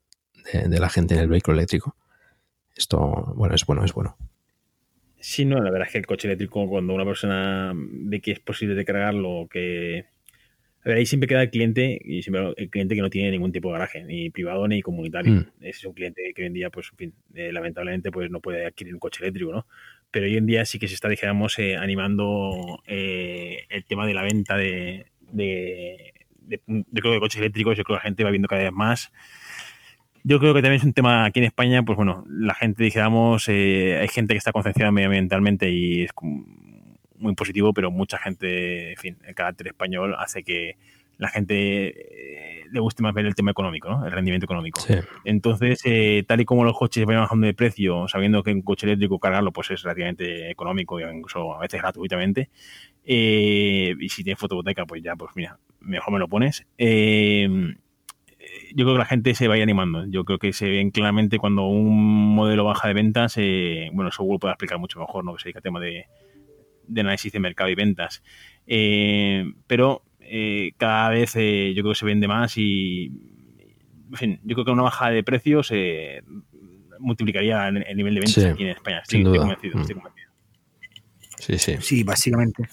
la gente en el vehículo eléctrico. Esto, bueno, es bueno, es bueno. Sí, no, la verdad es que el coche eléctrico, cuando una persona ve que es posible de cargarlo, que. A ver, ahí siempre queda el cliente, y siempre el cliente que no tiene ningún tipo de garaje, ni privado ni comunitario. Mm. Es un cliente que hoy en día, pues, en fin, eh, lamentablemente, pues no puede adquirir un coche eléctrico, ¿no? Pero hoy en día sí que se está, dijéramos, eh, animando eh, el tema de la venta de, de, de, de, coches eléctricos. Yo creo que la gente va viendo cada vez más. Yo creo que también es un tema aquí en España, pues bueno, la gente, dijéramos, eh, hay gente que está concienciada medioambientalmente y es muy positivo, pero mucha gente, en fin, el carácter español hace que la gente eh, le guste más ver el tema económico, ¿no? el rendimiento económico. Entonces, eh, tal y como los coches van bajando de precio, sabiendo que un coche eléctrico cargarlo pues es relativamente económico, incluso a veces gratuitamente, y si tienes fotovoltaica, pues ya, pues mira, mejor me lo pones yo creo que la gente se vaya animando. Yo creo que se ven claramente cuando un modelo baja de ventas, eh, bueno, eso Google puede explicar mucho mejor, ¿no? Que se dedica a tema de, análisis de mercado y ventas. Eh, pero eh, cada vez yo creo que se vende más y, en fin, yo creo que una baja de precios multiplicaría el, nivel de ventas aquí en España. Estoy, convencido, mm. Sí, sí. Sí, básicamente.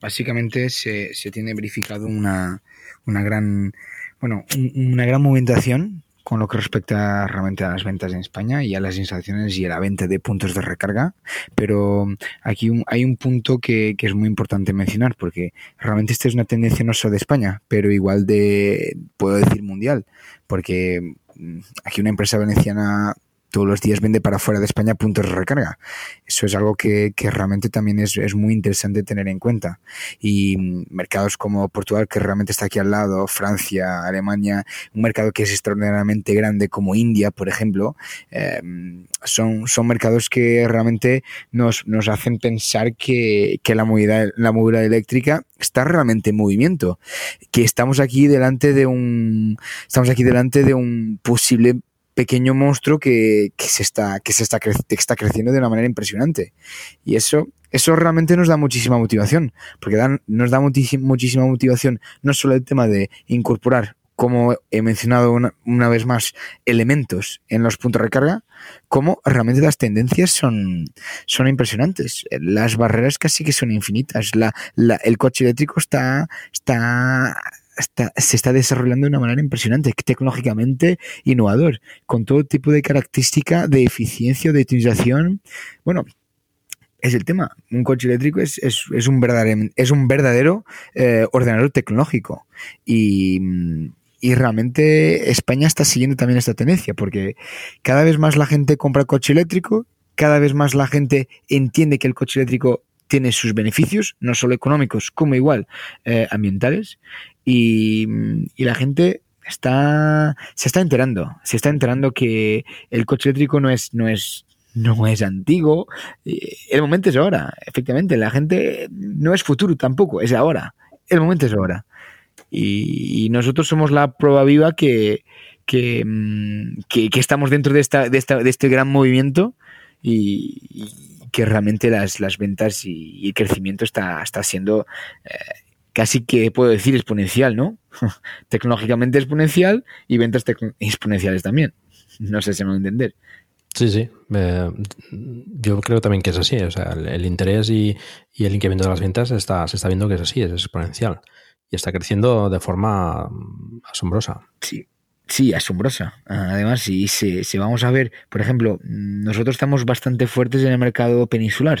Básicamente se, se tiene verificado una, una gran bueno, una gran movimentación con lo que respecta realmente a las ventas en España y a las instalaciones y a la venta de puntos de recarga. Pero aquí hay un punto que, es muy importante mencionar porque realmente esta es una tendencia no solo de España, pero igual de, puedo decir, mundial. Porque mm, aquí una empresa veneciana todos los días vende para fuera de España puntos de recarga. Eso es algo que, realmente también es, muy interesante tener en cuenta. Y mercados como Portugal, que realmente está aquí al lado, Francia, Alemania, un mercado que es extraordinariamente grande como India, por ejemplo, eh, son, son mercados que realmente nos, hacen pensar que, que la, movilidad, la movilidad eléctrica está realmente en movimiento, que estamos aquí delante de un estamos aquí delante de un posible pequeño monstruo que, que se, está, que se está, cre está creciendo de una manera impresionante. Y eso, eso realmente nos da muchísima motivación, porque nos da muchísima motivación no solo el tema de incorporar como he mencionado una, una, vez más, elementos en los puntos de recarga, como realmente las tendencias son, son impresionantes. Las barreras casi que son infinitas. La, la, el coche eléctrico está, está Se está desarrollando de una manera impresionante, tecnológicamente innovador, con todo tipo de característica de eficiencia, de utilización. Bueno, es el tema. Un coche eléctrico es, es, es un verdadero, es un verdadero eh, ordenador tecnológico. Y, y realmente España está siguiendo también esta tendencia, porque cada vez más la gente compra coche eléctrico, cada vez más la gente entiende que el coche eléctrico tiene sus beneficios, no solo económicos, como igual eh, ambientales, y, y, la gente está se está enterando, se está enterando que el coche eléctrico no es, no es, no es antiguo, el momento es ahora, efectivamente, la gente no es futuro tampoco, es ahora, el momento es ahora. Y, nosotros somos la prueba viva que, que, que, que estamos dentro de, esta, de, esta, de este gran movimiento y, que realmente las, las ventas y, y, el crecimiento está, está siendo eh, casi que puedo decir exponencial, ¿no? Tecnológicamente exponencial y ventas exponenciales también. No sé si me voy a entender. Sí, sí. Eh, yo creo también que es así. O sea, el, el interés y, y, el incremento de las ventas está, se está viendo que es así, es exponencial. Y está creciendo de forma asombrosa. Sí, Sí, asombrosa. Además, si, si, si, vamos a ver, por ejemplo, nosotros estamos bastante fuertes en el mercado peninsular,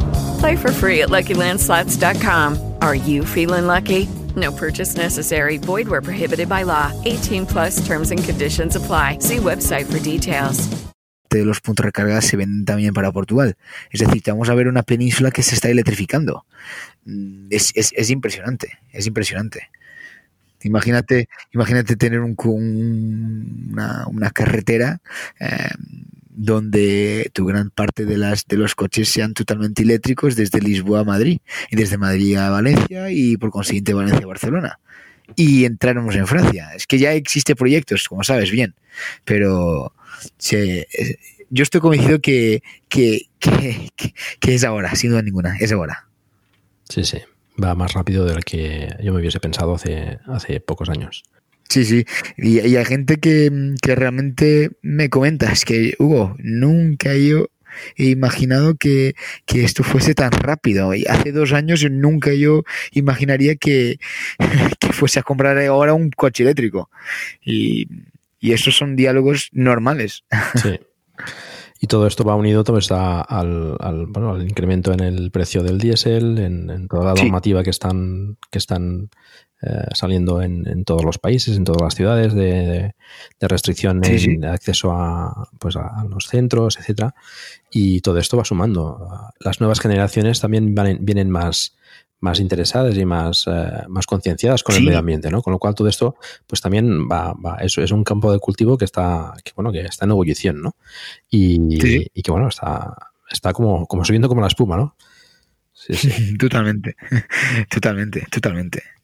Play for free at LuckyLandSlots.com. Are you feeling lucky? No purchase necessary. Void where prohibited by law. 18 plus terms and conditions apply. See website for details. De los puntos de recarga se venden también para Portugal. Es decir, vamos a ver una península que se está electrificando. Es, es, es impresionante, es impresionante. Imagínate, imagínate tener un, un, una, una, carretera eh, donde tu gran parte de las de los coches sean totalmente eléctricos desde Lisboa a Madrid y desde Madrid a Valencia y por consiguiente Valencia a Barcelona. Y entráramos en Francia. Es que ya existe proyectos como sabes bien pero yo estoy convencido que que, que, que, que es ahora sin duda ninguna es ahora. Sí sí. Va más rápido de lo que yo me hubiese pensado hace hace pocos años Sí, sí. Y, y, hay gente que, que realmente me comenta, es que, Hugo, nunca yo he imaginado que, que, esto fuese tan rápido. Y hace dos años nunca yo imaginaría que, que fuese a comprar ahora un coche eléctrico. Y, y esos son diálogos normales. Sí. Y todo esto va unido todo está al, al, bueno, al incremento en el precio del diésel, en, en toda la normativa sí. que están, que están eh, saliendo en, en, todos los países, en todas las ciudades, de, de, de restricción sí, en sí. acceso a, pues a, los centros, etcétera. Y todo esto va sumando. Las nuevas generaciones también van, vienen más, más interesadas y más, eh, más concienciadas con sí. el medio ambiente, ¿no? Con lo cual todo esto, pues también va, va eso es un campo de cultivo que está, que bueno, que está en ebullición, ¿no? Y, y que bueno, está, está como, como subiendo como la espuma, ¿no? Sí. totalmente, totalmente, totalmente.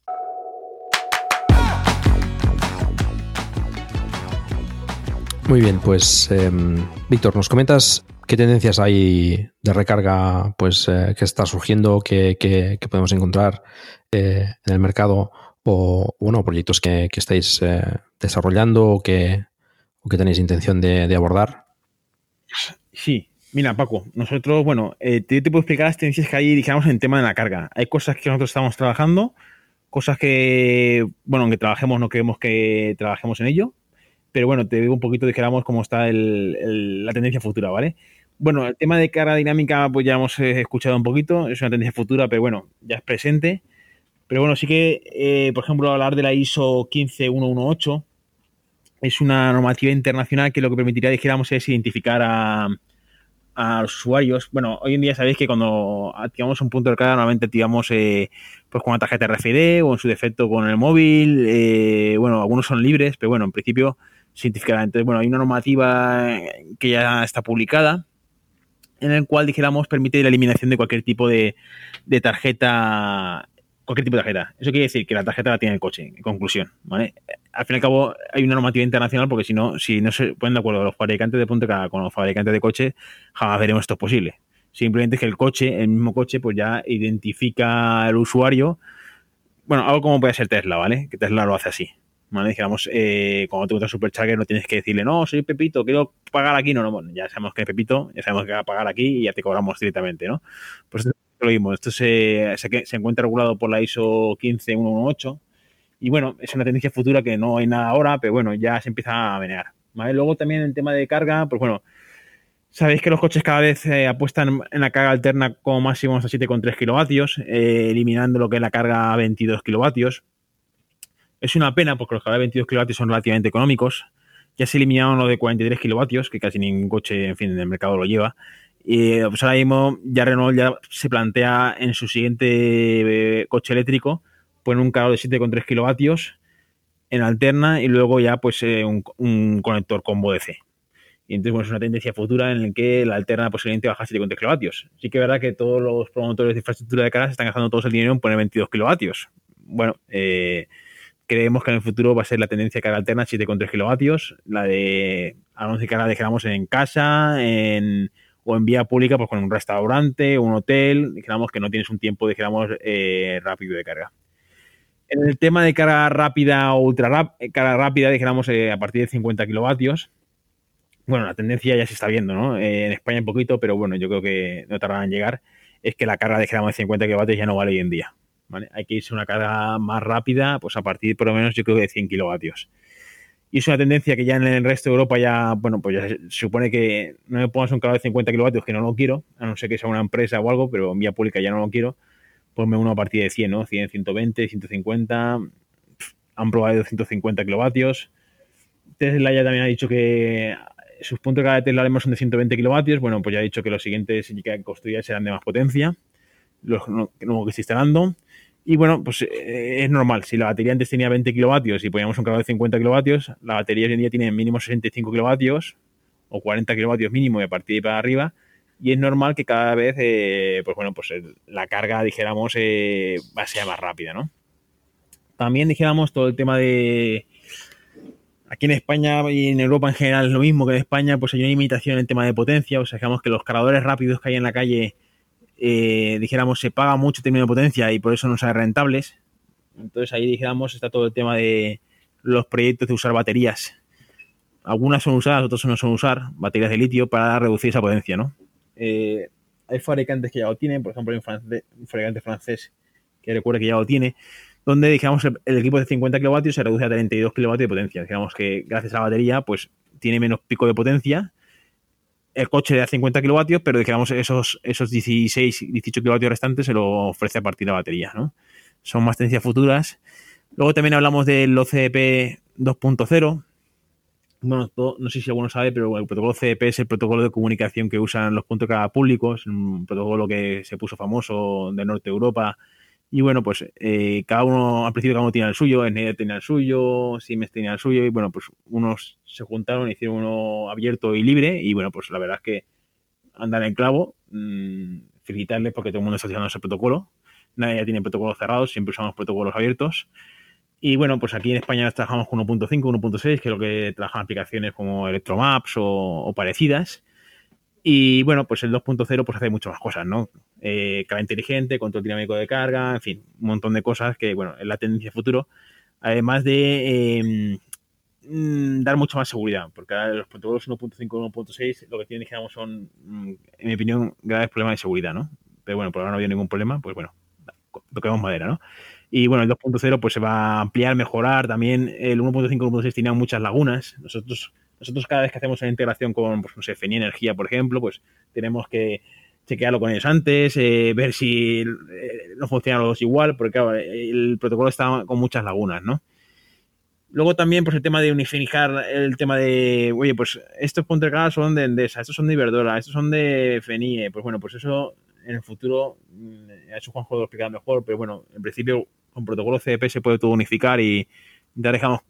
Muy bien, pues em, Víctor, ¿nos comentas qué tendencias hay de recarga pues, eh, que está surgiendo, que, que- que podemos encontrar eh, en el mercado o bueno, proyectos que, que estáis eh, desarrollando o que, o que tenéis intención de, abordar? Sí, mira, Paco, nosotros, bueno, eh, te, te puedo explicar las tendencias que hay, dijéramos, en tema de la carga. Hay cosas que nosotros estamos trabajando, cosas que, bueno, aunque trabajemos, no queremos que trabajemos en ello, pero bueno, te digo un poquito, dijéramos, cómo está el- la tendencia futura, ¿vale? Bueno, el tema de carga dinámica, pues ya hemos eh, escuchado un poquito, es una tendencia futura, pero bueno, ya es presente. Pero bueno, sí que, eh, por ejemplo, hablar de la ISO 15118 es una normativa internacional que lo que permitiría, dijéramos, es identificar a, a los usuarios. Bueno, hoy en día sabéis que cuando activamos un punto de carga, normalmente activamos eh, pues con una tarjeta RFID o en su defecto con el móvil. eh, bueno, algunos son libres, pero bueno, en principio Entonces, bueno, hay una normativa que ya está publicada en el cual, dijéramos, permite la eliminación de cualquier tipo de, tarjeta cualquier tipo de tarjeta. Eso quiere decir que la tarjeta la tiene el coche, en conclusión, ¿vale? Al fin y al cabo, hay una normativa internacional porque si no, si no se ponen de acuerdo los fabricantes de carga con los fabricantes de coche, jamás veremos esto posible. Simplemente es que el coche, el mismo coche, pues ya identifica al usuario. Bueno, algo como puede ser Tesla, ¿vale? Que Tesla lo hace así. ¿Vale? Digamos, eh, cuando te gusta Supercharger no tienes que decirle, no, soy Pepito, quiero pagar aquí. No, no, bueno, ya sabemos que es Pepito, ya sabemos que va a pagar aquí y ya te cobramos directamente, ¿no? Pues lo mismo. Esto se, se, encuentra regulado por la ISO 15118 y bueno, es una tendencia futura que no hay nada ahora, pero bueno, ya se empieza a menear. ¿vale? Luego también en tema de carga, pues bueno, sabéis que los coches cada vez eh, apuestan en la carga alterna como máximo hasta 7,3 kilovatios, eh, eliminando lo que es la carga a 22 kilovatios. Es una pena porque los cargadores de 22 kilovatios son relativamente económicos. Ya se eliminaron lo de 43 kilovatios, que casi ningún coche, en fin, en el mercado lo lleva. Y pues ahora mismo ya Renault ya se plantea en su siguiente eh, coche eléctrico poner un cargador de 7,3 kilovatios en alterna y luego ya pues eh, un, conector combo DC. Y entonces bueno, es una tendencia futura en la que la alterna posiblemente baja a 7,3 kilovatios. Sí que es verdad que todos los promotores de infraestructura de carga se están gastando todos el dinero en poner 22 kilovatios. Bueno, eh, creemos que en el futuro va a ser la tendencia de carga alterna 7,3 kilovatios, la de anuncio de carga dejamos en casa, en o en vía pública, pues con un restaurante, un hotel, dijéramos que no tienes un tiempo, dijéramos, eh, rápido de carga. En el tema de carga rápida o ultra rap, carga rápida, dijéramos, eh, a partir de 50 kilovatios, bueno, la tendencia ya se está viendo, ¿no? Eh, en España un poquito, pero bueno, yo creo que no tardará en llegar, es que la carga, dijéramos, de 50 kilovatios ya no vale hoy en día, Hay que irse a una carga más rápida, pues a partir por lo menos yo creo de 100 kilovatios. Y es una tendencia que ya en el resto de Europa ya, bueno, pues ya se supone que no me pongas un cargador de 50 kilovatios que no lo quiero, a no ser que sea una empresa o algo, pero en vía pública ya no lo quiero, ponme uno a partir de 100, ¿no? 100, 120, 150, han probado 250 kilovatios. Tesla ya también ha dicho que sus puntos de carga de Tesla son de 120 kilovatios, bueno, pues ya ha dicho que los siguientes que construya serán de más potencia, los nuevos que se instalando. Y bueno, pues eh, es normal. Si la batería antes tenía 20 kilovatios y poníamos un cargador de 50 kilovatios, la batería hoy en día tiene mínimo 65 kilovatios o 40 kilovatios mínimo y a partir de para arriba. Y es normal que cada vez, eh, pues bueno, pues la carga, dijéramos, eh, va a ser más rápida, ¿no? También dijéramos todo el tema de... Aquí en España y en Europa en general es lo mismo que en España, pues hay una limitación en el tema de potencia. O sea, digamos que los cargadores rápidos que hay en la calle eh, dijéramos, se paga mucho término de potencia y por eso no son rentables. Entonces ahí, dijéramos, está todo el tema de los proyectos de usar baterías. Algunas son usadas, otras no son usar, baterías de litio para reducir esa potencia, ¿no? Eh, hay fabricantes que ya lo tienen, por ejemplo, hay un fabricante francés que recuerda que ya lo tiene, donde, digamos, el, el, equipo de 50 kilovatios se reduce a 32 kilovatios de potencia. Digamos que gracias a la batería, pues tiene menos pico de potencia el coche de 50 kilovatios, pero digamos esos, esos 16, 18 kilovatios restantes se lo ofrece a partir de la batería, ¿no? Son más tendencias futuras. Luego también hablamos del OCP 2.0. Bueno, no sé si alguno sabe, pero el protocolo CDP es el protocolo de comunicación que usan los puntos de carga públicos, un protocolo que se puso famoso de Norte Europa. Y bueno, pues eh, cada uno, al principio cada uno tenía el suyo, Schneider tenía el suyo, Siemens tenía el suyo, y bueno, pues unos se juntaron, hicieron uno abierto y libre, y bueno, pues la verdad es que andan en clavo, mmm, felicitarles porque todo el mundo está utilizando ese protocolo. Nadie ya tiene protocolos cerrados, siempre usamos protocolos abiertos. Y bueno, pues aquí en España trabajamos con 1.5, 1.6, que es lo que trabajan aplicaciones como Electromaps o, o parecidas. Y bueno, pues el 2.0 pues hace muchas más cosas, ¿no? Eh, carga inteligente, control dinámico de carga, en fin, un montón de cosas que, bueno, es la tendencia futuro. Además de eh, dar mucha más seguridad, porque los protocolos 1.5 y 1.6 lo que tienen, digamos, son, mm, en mi opinión, graves problemas de seguridad, ¿no? Pero bueno, por ahora no había ningún problema, pues bueno, toquemos madera, ¿no? Y bueno, el 2.0 pues se va a ampliar, mejorar. También el 1.5 y 1.6 tenían muchas lagunas. Nosotros, nosotros cada vez que hacemos una integración con, pues no sé, FENI Energía, por ejemplo, pues tenemos que chequearlo con ellos antes, eh, ver si eh, no funcionan los dos igual, porque claro, el protocolo está con muchas lagunas, ¿no? Luego también, pues el tema de unificar el tema de, oye, pues estos puntos de son de Endesa, estos son de Iberdrola, estos son de FENIE, pues bueno, pues eso en el futuro, mm, eso Juanjo lo explicará mejor, pero bueno, en principio con protocolo CDP se puede todo unificar y ya dejamos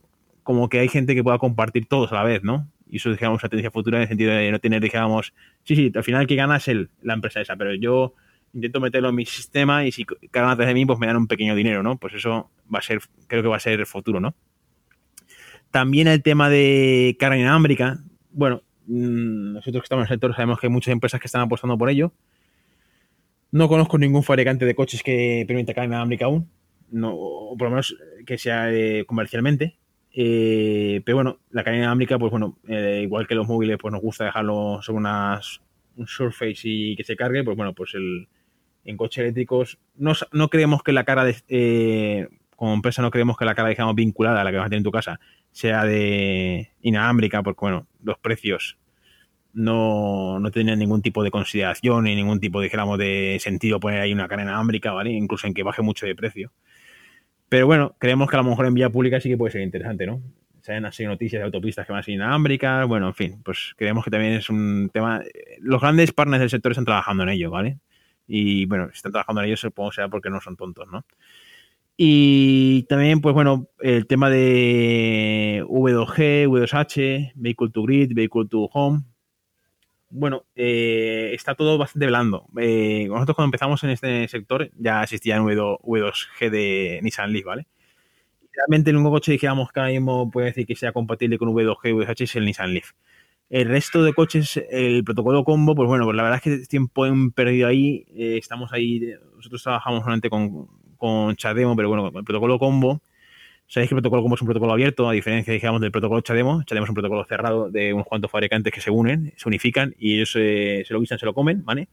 como que hay gente que pueda compartir todos a la vez, ¿no? Y eso, digamos, una tendencia futura en el sentido de no tener, digamos, sí, sí, al final que gana es el, la empresa esa, pero yo intento meterlo en mi sistema y si cargan atrás de mí, pues me dan un pequeño dinero, ¿no? Pues eso va a ser, creo que va a ser el futuro, ¿no? También el tema de carga inalámbrica, bueno, mm, nosotros que estamos en el sector sabemos que hay muchas empresas que están apostando por ello. No conozco ningún fabricante de coches que permita carga inalámbrica aún, no, o por lo menos que sea eh, comercialmente. Eh, pero bueno, la cadena inalámbrica, pues bueno, eh, igual que los móviles, pues nos gusta dejarlo sobre unas, un Surface y que se cargue, pues bueno, pues el, en coches eléctricos no, no creemos que la cara de, eh, como empresa no creemos que la cara, digamos, vinculada a la que vas a tener en tu casa sea de inalámbrica, porque bueno, los precios no, no tienen ningún tipo de consideración ni ningún tipo, digamos, de sentido poner ahí una cara inalámbrica, ¿vale? Incluso en que baje mucho de precio. Pero bueno, creemos que a lo mejor en vía pública sí que puede ser interesante, ¿no? Se han así noticias de autopistas que van inalámbricas, bueno, en fin, pues creemos que también es un tema... Los grandes partners del sector están trabajando en ello, ¿vale? Y bueno, si están trabajando en ello, supongo sea porque no son tontos, ¿no? Y también, pues bueno, el tema de V2G, V2H, Vehicle to Grid, Vehicle to Home. Bueno, eh, está todo bastante blando. Eh, nosotros cuando empezamos en este sector ya existía un V2, V2G de Nissan Leaf, ¿vale? Realmente el único coche dijéramos que ahora puede decir que sea compatible con V2G y V2H es el Nissan Leaf. El resto de coches, el protocolo combo, pues bueno, pues la verdad es que tiempo han perdido ahí. Eh, estamos ahí, nosotros trabajamos solamente con, con Chademo, pero bueno, con el protocolo combo. Sabéis que el protocolo combo es un protocolo abierto, a diferencia, digamos, del protocolo Chademo. Chademo es un protocolo cerrado de unos cuantos fabricantes que se unen, se unifican y ellos eh, se lo guisan, se lo comen, ¿vale?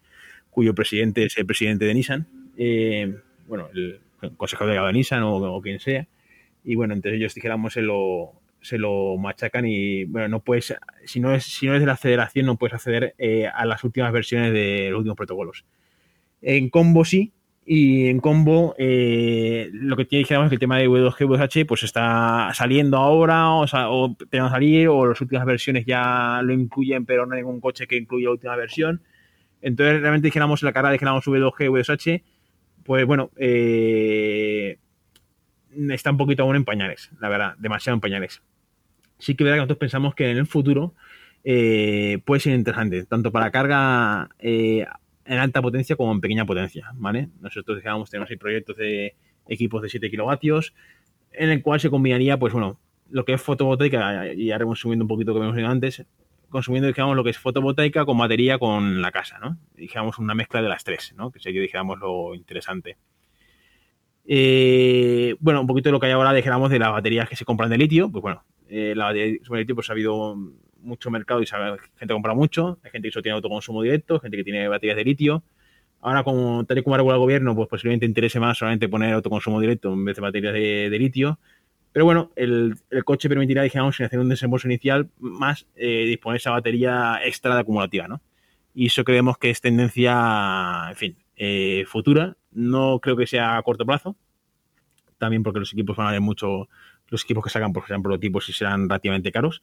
Cuyo presidente es el presidente de Nissan. Eh, bueno, el consejero delegado de Nissan o, o, quien sea. Y bueno, entre ellos, dijéramos, se lo, se lo machacan y, bueno, no puedes, si no, es, si no eres de la federación, no puedes acceder eh, a las últimas versiones de los últimos protocolos. En combo sí, y en combo, eh, lo que tiene es que el tema de V2G, V2H, pues está saliendo ahora, o, sea, o que salir, o las últimas versiones ya lo incluyen, pero no hay ningún coche que incluya la última versión. Entonces, realmente dijéramos la cara, dijéramos V2G, V2H, pues bueno, eh, está un poquito aún en pañales, la verdad, demasiado en pañales. Sí que es verdad que nosotros pensamos que en el futuro eh, puede ser interesante, tanto para carga en alta potencia como en pequeña potencia, ¿vale? Nosotros digamos, tenemos ahí proyectos de equipos de 7 kilovatios, en el cual se combinaría, pues bueno, lo que es fotovoltaica, y haremos subiendo un poquito lo que hemos dicho antes, consumiendo, digamos, lo que es fotovoltaica con batería con la casa, ¿no? Digamos, una mezcla de las tres, ¿no? Que sería, digamos, lo interesante. Eh, bueno, un poquito de lo que hay ahora, dijéramos, de las baterías que se compran de litio, pues bueno, eh, la batería de litio, pues ha habido mucho mercado y gente compra mucho, hay gente que solo tiene autoconsumo directo, gente que tiene baterías de litio. Ahora, como tal y como regula el gobierno, pues posiblemente interese más solamente poner autoconsumo directo en vez de baterías de, litio. Pero bueno, el, coche permitirá, digamos, sin hacer un desembolso inicial, más eh, disponer esa batería extra de acumulativa, ¿no? Y eso creemos que es tendencia, en fin, eh, futura. No creo que sea a corto plazo. También porque los equipos van a ver mucho, los equipos que sacan, porque serán prototipos y serán relativamente caros.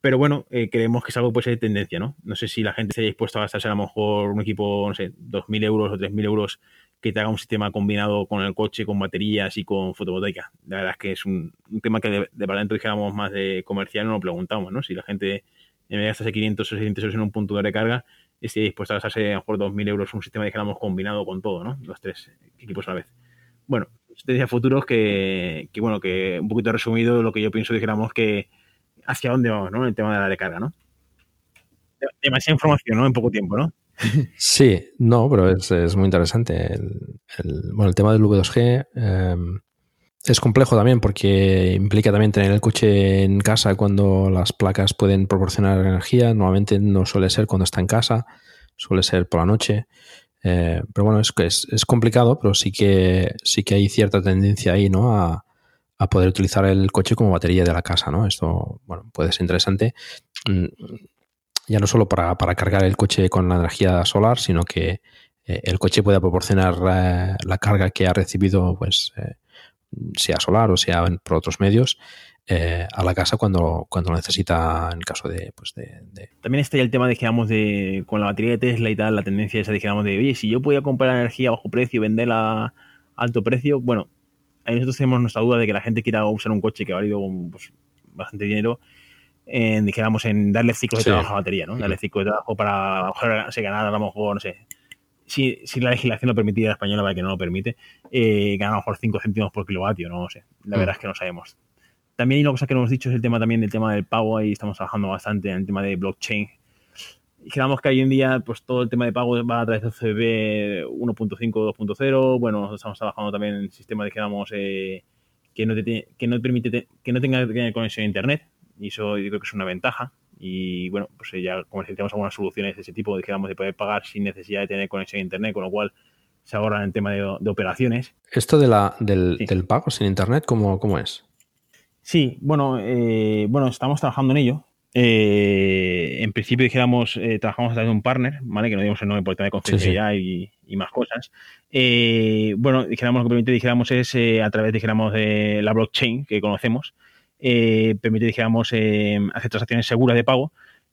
Pero bueno, eh, creemos que es algo que puede ser de tendencia, ¿no? No sé si la gente se haya dispuesto a gastarse a lo mejor un equipo, no sé, 2.000 euros o 3.000 euros que te haga un sistema combinado con el coche, con baterías y con fotovoltaica. La verdad es que es un, un tema que de, de para dentro dijéramos más de comercial no lo preguntamos, ¿no? Si la gente en vez de gastarse 500 o 600 euros en un punto de recarga, esté dispuesto a gastarse a lo mejor 2.000 euros un sistema, dijéramos, combinado con todo, ¿no? Los tres equipos a la vez. Bueno, tendencia futuros que, que, bueno, que un poquito resumido lo que yo pienso, dijéramos, que hacia dónde vamos, ¿no? El tema de la recarga, ¿no? Demasiada información, ¿no? En poco tiempo, ¿no? Sí, no, pero es, es muy interesante. El, el, bueno, el tema del V2G eh, es complejo también porque implica también tener el coche en casa cuando las placas pueden proporcionar energía. Normalmente no suele ser cuando está en casa, suele ser por la noche. Eh, pero bueno, es, es, es, complicado, pero sí que, sí que hay cierta tendencia ahí, ¿no? A, a, poder utilizar el coche como batería de la casa, ¿no? Esto, bueno, puede ser interesante. Mm, ya no solo para, para cargar el coche con la energía solar, sino que eh, el coche pueda proporcionar eh, la carga que ha recibido, pues, eh, sea solar o sea por otros medios, eh, a la casa cuando, cuando lo necesita en caso de, pues de, de, También está ya el tema, dijéramos, de con la batería de Tesla y tal, la tendencia esa, dijéramos, de, oye, si yo podía comprar energía a bajo precio y venderla a alto precio, bueno, ahí nosotros tenemos nuestra duda de que la gente quiera usar un coche que ha valido pues, bastante dinero en, dijéramos, en darle ciclos de trabajo a la batería, ¿no? Darle ciclos de trabajo para a se ganar a lo mejor, no sé, si, si, la legislación lo permitía la española, para que no lo permite, eh, ganar a lo mejor 5 céntimos por kilovatio, no, sé. La mm. verdad es que no sabemos. También hay una cosa que no hemos dicho es el tema también del tema del pago, ahí estamos trabajando bastante en el tema de blockchain. Y creamos que hoy en día pues todo el tema de pago va a través de CB 1.5, 2.0. Bueno, nosotros estamos trabajando también en sistemas, dijéramos, eh, que, no te, que no permite que no tenga que tener conexión a internet. Y eso yo creo que es una ventaja y bueno, pues ya comercializamos algunas soluciones de ese tipo, dijéramos, de poder pagar sin necesidad de tener conexión a internet, con lo cual se ahorran en tema de, de operaciones. ¿Esto de la, del, sí. del, pago sin internet, cómo, cómo es? Sí, bueno, eh, bueno, estamos trabajando en ello. Eh, en principio, dijéramos, eh, trabajamos a través de un partner, ¿vale? Que no digamos el nombre por tema de confidencialidad sí, sí. Y, y, más cosas. Eh, bueno, dijéramos lo que permite, dijéramos, es a través, dijéramos, de la blockchain que conocemos, eh, permite, dijéramos, eh, hacer transacciones seguras de pago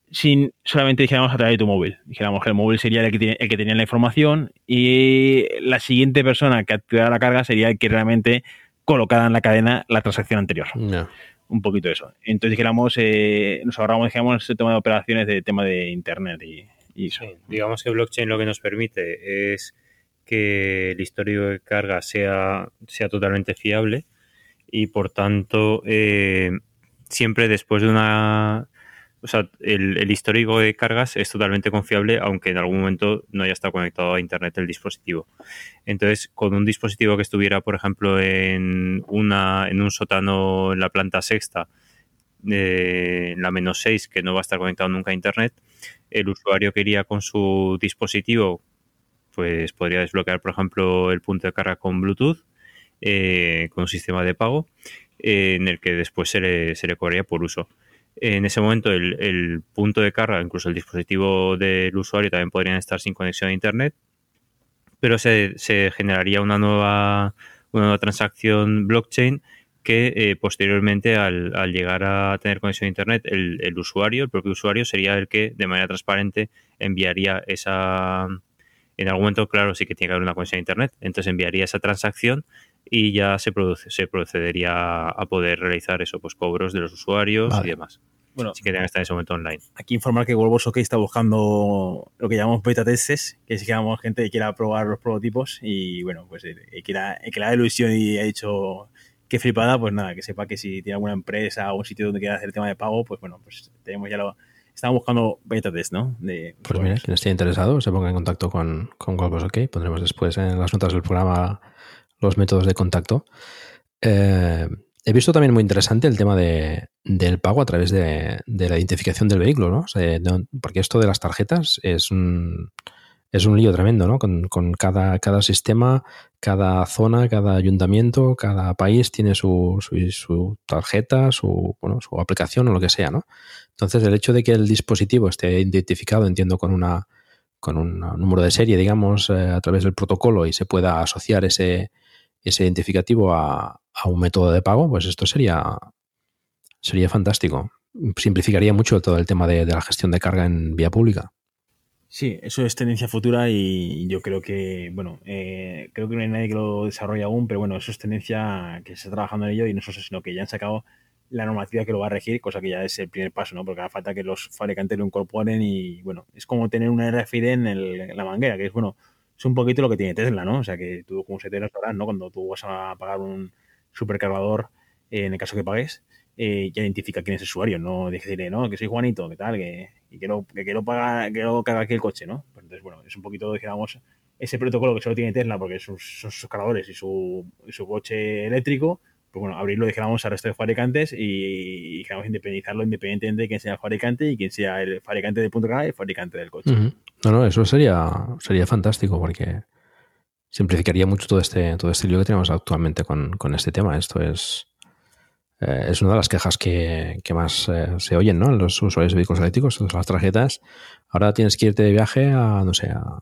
sin solamente, dijéramos, a través de tu móvil. Dijéramos que el móvil sería el que, tiene, el que tenía la información y la siguiente persona que activara la carga sería el que realmente colocara en la cadena la transacción anterior. No. Un poquito eso. Entonces, dijéramos, eh, nos ahorramos, dijéramos, este tema de operaciones de tema de Internet y, eso. Sí, digamos que blockchain lo que nos permite es que el histórico de carga sea, sea totalmente fiable y por tanto eh, siempre después de una o sea el, el, histórico de cargas es totalmente confiable aunque en algún momento no haya estado conectado a internet el dispositivo entonces con un dispositivo que estuviera por ejemplo en una en un sótano en la planta sexta eh, en la menos 6 que no va a estar conectado nunca a internet el usuario que iría con su dispositivo pues podría desbloquear por ejemplo el punto de carga con bluetooth eh, con un sistema de pago eh, en el que después se le, se le cobraría por uso. En ese momento el, punto de carga, incluso el dispositivo del usuario también podrían estar sin conexión a Internet, pero se, se generaría una nueva, una nueva transacción blockchain que eh, posteriormente al, al, llegar a tener conexión a Internet, el, el, usuario, el propio usuario, sería el que de manera transparente enviaría esa... En algún momento, claro, sí que tiene que haber una conexión a Internet, entonces enviaría esa transacción y ya se, produce, se procedería a poder realizar eso, pues cobros de los usuarios vale. y demás. Bueno, sí que tengan en ese momento online. Aquí informar que Volvo OK está buscando lo que llamamos beta testes, que es que llamamos gente que quiera probar los prototipos y bueno, pues el, que, la, el que la da ilusión y ha dicho que flipada, pues nada, que sepa que si tiene alguna empresa o un sitio donde quiera hacer el tema de pago, pues bueno, pues tenemos ya lo, estamos buscando beta test, ¿no? De, pues mira, quien esté interesado se ponga en contacto con, con Volvo OK. Pondremos después en las notas del programa los métodos de contacto. Eh, he visto también muy interesante el tema de, del pago a través de, de, la identificación del vehículo, ¿no? O sea, no porque esto de las tarjetas es un, es un lío tremendo, ¿no? Con, con, cada, cada sistema, cada zona, cada ayuntamiento, cada país tiene su, su, su, tarjeta, su, bueno, su aplicación o lo que sea, ¿no? Entonces, el hecho de que el dispositivo esté identificado, entiendo, con una con un número de serie, digamos, eh, a través del protocolo y se pueda asociar ese, ese identificativo a, un método de pago, pues esto sería, sería fantástico. Simplificaría mucho todo el tema de, la gestión de carga en vía pública. Sí, eso es tendencia futura y yo creo que, bueno, eh, creo que no hay nadie que lo desarrolle aún, pero bueno, eso es tendencia que se está trabajando en ello y no solo, sino que ya han sacado la normativa que lo va a regir, cosa que ya es el primer paso, ¿no? Porque hace falta que los fabricantes lo incorporen y, bueno, es como tener una RFID en, el- en la manguera, que es, bueno, es un poquito lo que tiene Tesla, ¿no? O sea, que tú como te sabrás, ¿no? Cuando tú vas a pagar un supercargador, eh, en el caso que pagues, eh, ya identifica quién es el usuario, no decirle, no, que soy Juanito, que tal, que, y quiero, que quiero pagar, quiero cargar aquí el coche, ¿no? Pues entonces, bueno, es un poquito, dijéramos, ese protocolo que solo tiene Tesla porque son sus cargadores y su, su coche eléctrico, pues bueno, abrirlo, dijéramos, al resto de fabricantes y, y independizarlo independientemente de quién sea el fabricante y quién sea el fabricante de punto y el fabricante del coche. No, no, eso sería, sería fantástico porque simplificaría mucho todo este, todo este lío que tenemos actualmente con, con este tema. Esto es, eh, es una de las quejas que, que más eh, se oyen ¿no? los usuarios de vehículos eléctricos, las tarjetas. Ahora tienes que irte de viaje a, no sé, a,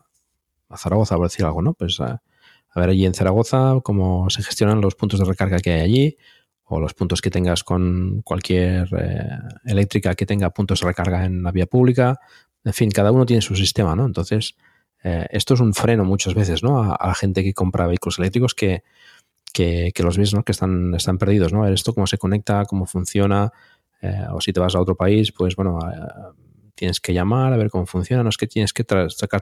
Zaragoza, por decir algo, ¿no? Pues a, a ver allí en Zaragoza cómo se gestionan los puntos de recarga que hay allí o los puntos que tengas con cualquier eh, eléctrica que tenga puntos de recarga en la vía pública. En fin, cada uno tiene su sistema, ¿no? Entonces, eh, esto es un freno muchas veces, ¿no? A, a la gente que compra vehículos eléctricos que, que, que los ves, ¿no? Que están, están perdidos, ¿no? A ver esto cómo se conecta, cómo funciona, eh, o si te vas a otro país, pues bueno, eh, tienes que llamar a ver cómo funciona, no es que tienes que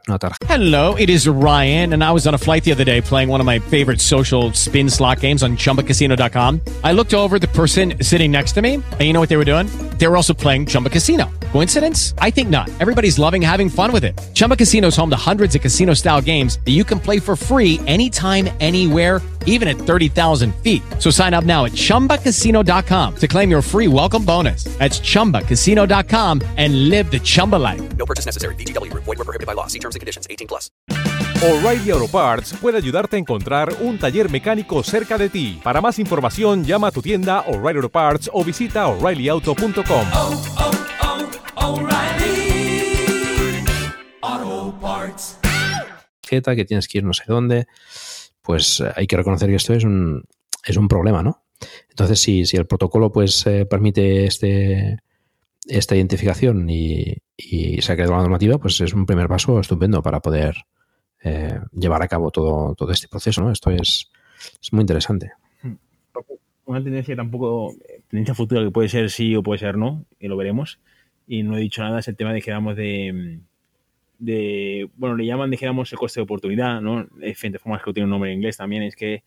una tarjeta. Hello, it is Ryan, and I was on a flight the other day playing one of my favorite social spin slot games on chumbacasino.com. I looked over the person sitting next to me, and you know what they were doing? They were also playing Chumba Casino. Coincidence? I think not. Everybody's loving having fun with it. Chumba Casino is home to hundreds of casino style games that you can play for free anytime, anywhere, even at 30,000 feet. So sign up now at chumbacasino.com to claim your free welcome bonus. That's chumbacasino.com and live the Chumba life. No purchase necessary. VGW Group. Void were prohibited by law. See terms and conditions. 18 plus. O'Reilly Auto Parts puede ayudarte a encontrar un taller mecánico cerca de ti. Para más información, llama a tu tienda O'Reilly Auto Parts o visita oreillyauto.com. tarjeta, que tienes que ir no sé dónde, pues eh, hay que reconocer que esto es un, es un problema, ¿no? Entonces, si, si el protocolo pues eh, permite este, esta identificación y, y se ha creado la normativa, pues es un primer paso estupendo para poder eh, llevar a cabo todo, todo este proceso, ¿no? Esto es, es muy interesante. Una tendencia tampoco, tendencia futura que puede ser sí o puede ser no, y lo veremos. Y no he dicho nada, es el tema, dijéramos, de, de bueno, le llaman, dijéramos, el coste de oportunidad, ¿no? Hay diferentes formas que tiene un nombre en inglés también, es que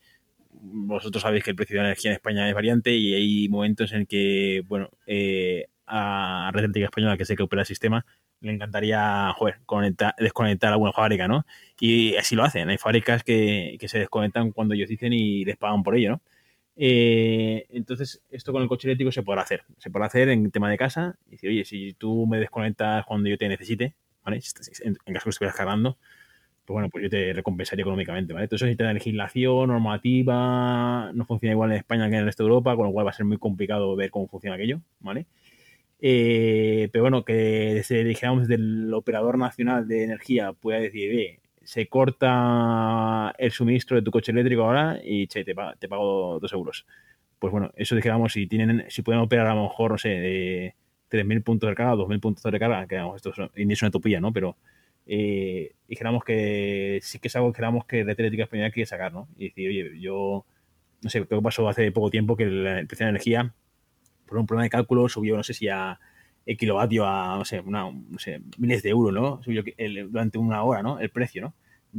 vosotros sabéis que el precio de la energía en España es variante y hay momentos en que, bueno, eh, a Red Eléctrica Española, que sé que opera el sistema, le encantaría, joder, conectar- desconectar alguna fábrica, ¿no? Y así lo hacen. Hay fábricas que, que se desconectan cuando ellos dicen y les pagan por ello, ¿no? Eh, entonces, esto con el coche eléctrico se podrá hacer. Se podrá hacer en tema de casa. Y decir, oye, si tú me desconectas cuando yo te necesite, ¿vale? Si En, caso que estuvieras cargando, pues bueno, pues yo te recompensaría económicamente, ¿vale? Entonces necesita legislación, normativa, no funciona igual en España que en el resto de Europa, con lo cual va a ser muy complicado ver cómo funciona aquello, ¿vale? Eh, pero bueno, que desde, dijéramos, desde el operador nacional de energía pueda decir, "Oye, se corta el suministro de tu coche eléctrico ahora y che, te, te pago dos euros. Pues bueno, eso dijéramos, si tienen, si pueden operar a lo mejor, no sé, de 3.000 puntos de recarga, 2.000 puntos de recarga, que vamos, esto es, una utopía, ¿no? Pero eh, dijéramos que sí que es algo que dijéramos que Red Eléctrica Española quiere sacar, ¿no? Y decir, oye, yo, no sé, creo que pasó hace poco tiempo que el precio de la energía, por un problema de cálculo, subió, no sé si a el kilovatio a, no sé, una, no sé, miles de euros, ¿no? Subió durante una hora, ¿no? El precio, ¿no?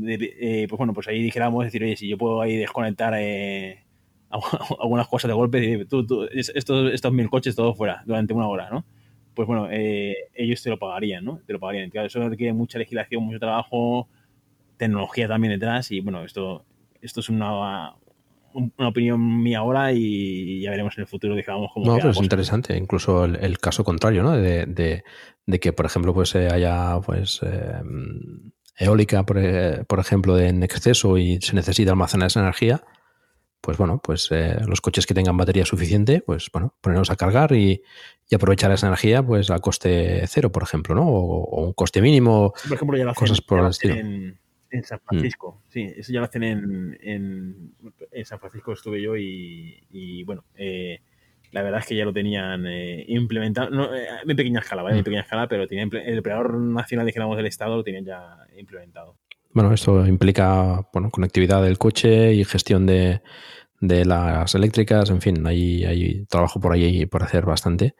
Eh, pues bueno, pues ahí dijéramos, decir, oye, si yo puedo ahí desconectar eh, algunas cosas de golpe, tú, tú, es- estos, estos mil coches todos fuera durante una hora, ¿no? Pues bueno, eh, ellos te lo pagarían, ¿no? Te lo pagarían. Claro, eso requiere mucha legislación, mucho trabajo, tecnología también detrás y bueno, esto, esto es una, un- una opinión mía ahora y ya veremos en el futuro, digamos, cómo No, pero es cosa. interesante. Incluso el, el caso contrario, ¿no? De, de- de que, por ejemplo, pues eh, haya pues eh, eólica, por, eh, por ejemplo, en exceso y se necesita almacenar esa energía. Pues bueno, pues eh, los coches que tengan batería suficiente, pues bueno, ponerlos a cargar y, y aprovechar esa energía, pues a coste cero, por ejemplo, ¿no? O, o un coste mínimo, Por ejemplo, ya lo hacen, cosas por ya el lo hacen estilo. en, en San Francisco. Sí, eso ya lo hacen en, en, en San Francisco estuve yo y, y, bueno, eh, la verdad es que ya lo tenían eh, implementado, no, eh, en pequeña escala, ¿vale? En Mm. pequeña escala, pero tenía el operador nacional, dijéramos, del Estado lo tenían ya implementado. Bueno, esto implica bueno, conectividad del coche y gestión de, de las eléctricas, en fin, hay, hay trabajo por ahí por hacer bastante.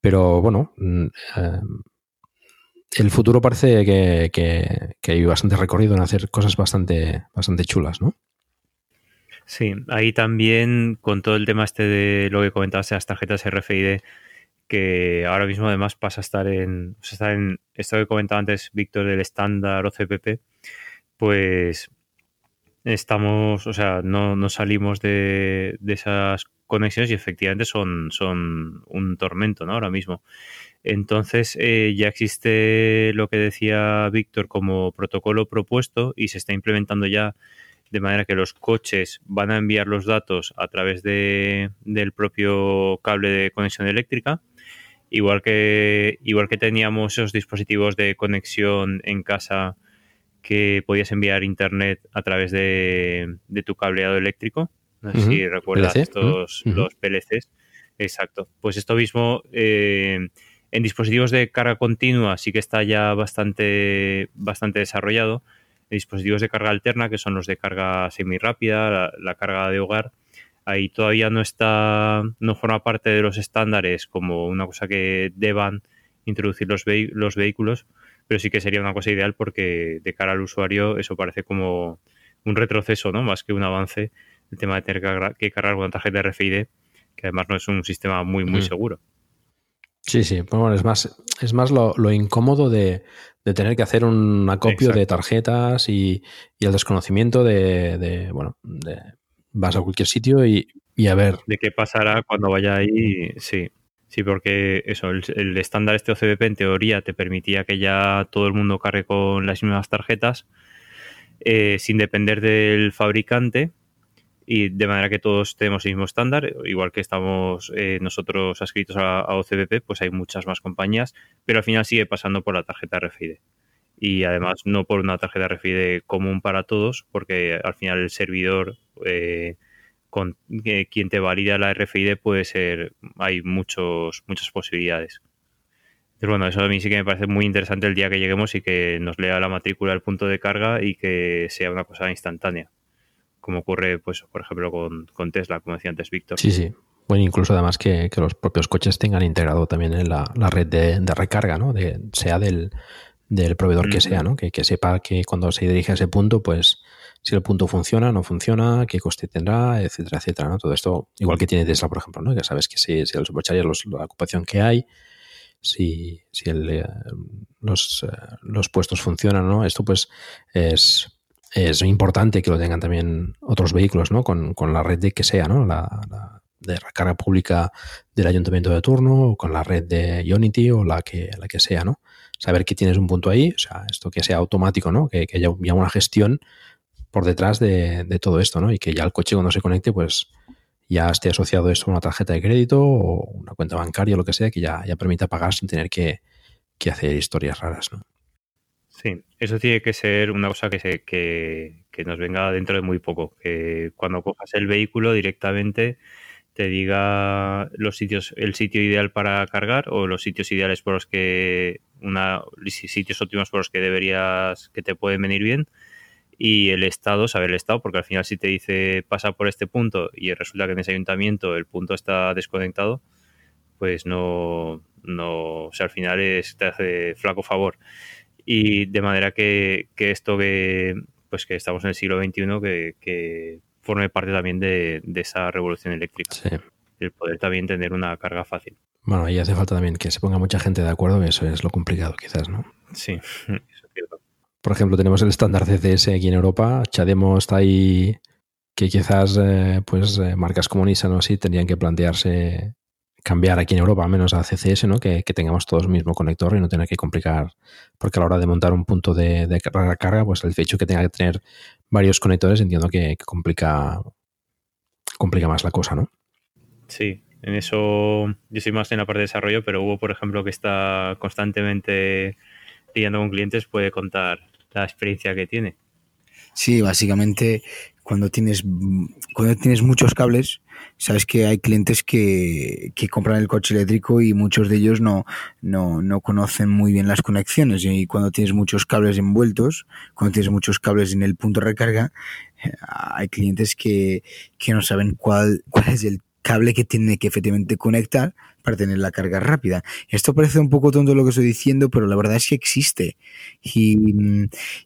Pero bueno, mm, eh, el futuro parece que, hay bastante recorrido en hacer cosas bastante, bastante chulas, ¿no? Sí, ahí también con todo el tema este de lo que comentabas de las tarjetas RFID, que ahora mismo además pasa a estar en, está en esto que comentaba antes Víctor del estándar OCPP, pues estamos, o sea, no, no salimos de, de, esas conexiones y efectivamente son, son un tormento, ¿no? Ahora mismo. Entonces eh, ya existe lo que decía Víctor como protocolo propuesto y se está implementando ya de manera que los coches van a enviar los datos a través de, del propio cable de conexión eléctrica. Igual que, igual que teníamos esos dispositivos de conexión en casa que podías enviar internet a través de, de tu cableado eléctrico. No sé uh -huh. si recuerdas PLC. estos, Uh -huh. los PLCs. Exacto. Pues esto mismo eh, en dispositivos de carga continua sí que está ya bastante, bastante desarrollado. En dispositivos de carga alterna, que son los de carga semirápida, la, la carga de hogar, ahí todavía no está, no forma parte de los estándares como una cosa que deban introducir los, vehículos, pero sí que sería una cosa ideal porque de cara al usuario eso parece como un retroceso, ¿no? Más que un avance, el tema de tener que cargar- una tarjeta RFID, que además no es un sistema muy, muy Mm. seguro. Sí, sí, pues bueno, es más, es más lo, lo incómodo de, de tener que hacer un acopio de tarjetas y, y el desconocimiento de, de, bueno, de, vas a cualquier sitio y, y a ver. de qué pasará cuando vaya ahí, sí. Sí, porque eso, el, el estándar este OCDP en teoría te permitía que ya todo el mundo cargue con las mismas tarjetas eh, sin depender del fabricante y de manera que todos tenemos el mismo estándar, igual que estamos eh, nosotros adscritos a, a pues hay muchas más compañías, pero al final sigue pasando por la tarjeta RFID. Y además no por una tarjeta RFID común para todos, porque al final el servidor eh, con que quien te valida la RFID puede ser, hay muchos, muchas posibilidades. Pero bueno, eso a mí sí que me parece muy interesante el día que lleguemos y que nos lea la matrícula del punto de carga y que sea una cosa instantánea. Como ocurre, pues, por ejemplo, con, con Tesla, como decía antes Víctor. Sí, sí. Bueno, incluso además que, que los propios coches tengan integrado también en la, la red de, de recarga, ¿no? De, sea del, del proveedor que sea, ¿no? Que, que sepa que cuando se dirige a ese punto, pues si el punto funciona, no funciona, qué coste tendrá, etcétera, etcétera, ¿no? Todo esto, igual que tiene Tesla, por ejemplo, ¿no? Que sabes que si, si el supercharger, la ocupación que hay, si, si el, eh, los, eh, los puestos funcionan, ¿no? Esto pues es, es importante que lo tengan también otros vehículos, ¿no? Con, con la red de que sea, ¿no? La, la de recarga pública del ayuntamiento de turno, o con la red de Unity o la que, la que sea, ¿no? Saber que tienes un punto ahí, o sea, esto que sea automático, ¿no? Que, haya ya una gestión por detrás de, de todo esto, ¿no? Y que ya el coche cuando se conecte, pues ya esté asociado esto a una tarjeta de crédito o una cuenta bancaria o lo que sea, que ya, ya permita pagar sin tener que, que hacer historias raras, ¿no? Sí, eso tiene que ser una cosa que, se, que, que nos venga dentro de muy poco. Que cuando cojas el vehículo directamente te diga los sitios, el sitio ideal para cargar o los sitios ideales por los que una sitios óptimos por los que deberías que te pueden venir bien y el estado, saber el estado, porque al final si te dice pasa por este punto y resulta que en ese ayuntamiento el punto está desconectado, pues no, no, o sea, al final es, te hace flaco favor. Y de manera que, que esto que, pues que estamos en el siglo XXI, que, que forme parte también de, de esa revolución eléctrica. Sí. El poder también tener una carga fácil. Bueno, ahí hace falta también que se ponga mucha gente de acuerdo, que eso es lo complicado quizás, ¿no? Sí, eso es cierto. Por ejemplo, tenemos el estándar CCS aquí en Europa. Chademo está ahí que quizás eh, pues eh, marcas como Nissan o así tendrían que plantearse cambiar aquí en Europa al menos a CCS, ¿no? Que, que tengamos todos el mismo conector y no tener que complicar, porque a la hora de montar un punto de, de carga, pues el hecho que tenga que tener varios conectores entiendo que, que complica complica más la cosa, ¿no? Sí, en eso yo soy más en la parte de desarrollo, pero Hugo, por ejemplo, que está constantemente lidiando con clientes, puede contar la experiencia que tiene. Sí, básicamente cuando tienes, cuando tienes muchos cables, sabes que hay clientes que, que compran el coche eléctrico y muchos de ellos no, no, no conocen muy bien las conexiones. Y cuando tienes muchos cables envueltos, cuando tienes muchos cables en el punto de recarga, eh, hay clientes que, que no saben cuál, cuál es el cable que tiene que efectivamente conectar para tener la carga rápida. Esto parece un poco tonto lo que estoy diciendo, pero la verdad es que existe. Y,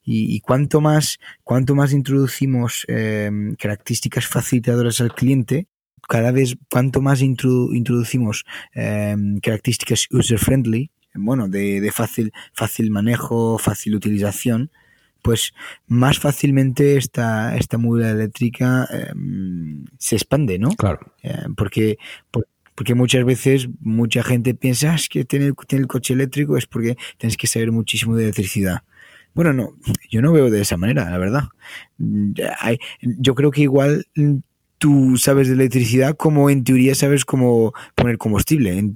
y, y cuanto más, cuanto más introducimos eh, características facilitadoras al cliente, cada vez cuanto más introdu introducimos eh, características user-friendly, bueno, de, de, fácil, fácil manejo, fácil utilización, pues más fácilmente esta, esta movilidad eléctrica eh, se expande, ¿no? Claro. Eh, porque, por, porque muchas veces mucha gente piensa es que tener, tener el coche eléctrico es porque tienes que saber muchísimo de electricidad. Bueno, no, yo no veo de esa manera, la verdad. Hay, yo creo que igual tú sabes de electricidad como en teoría sabes cómo poner combustible.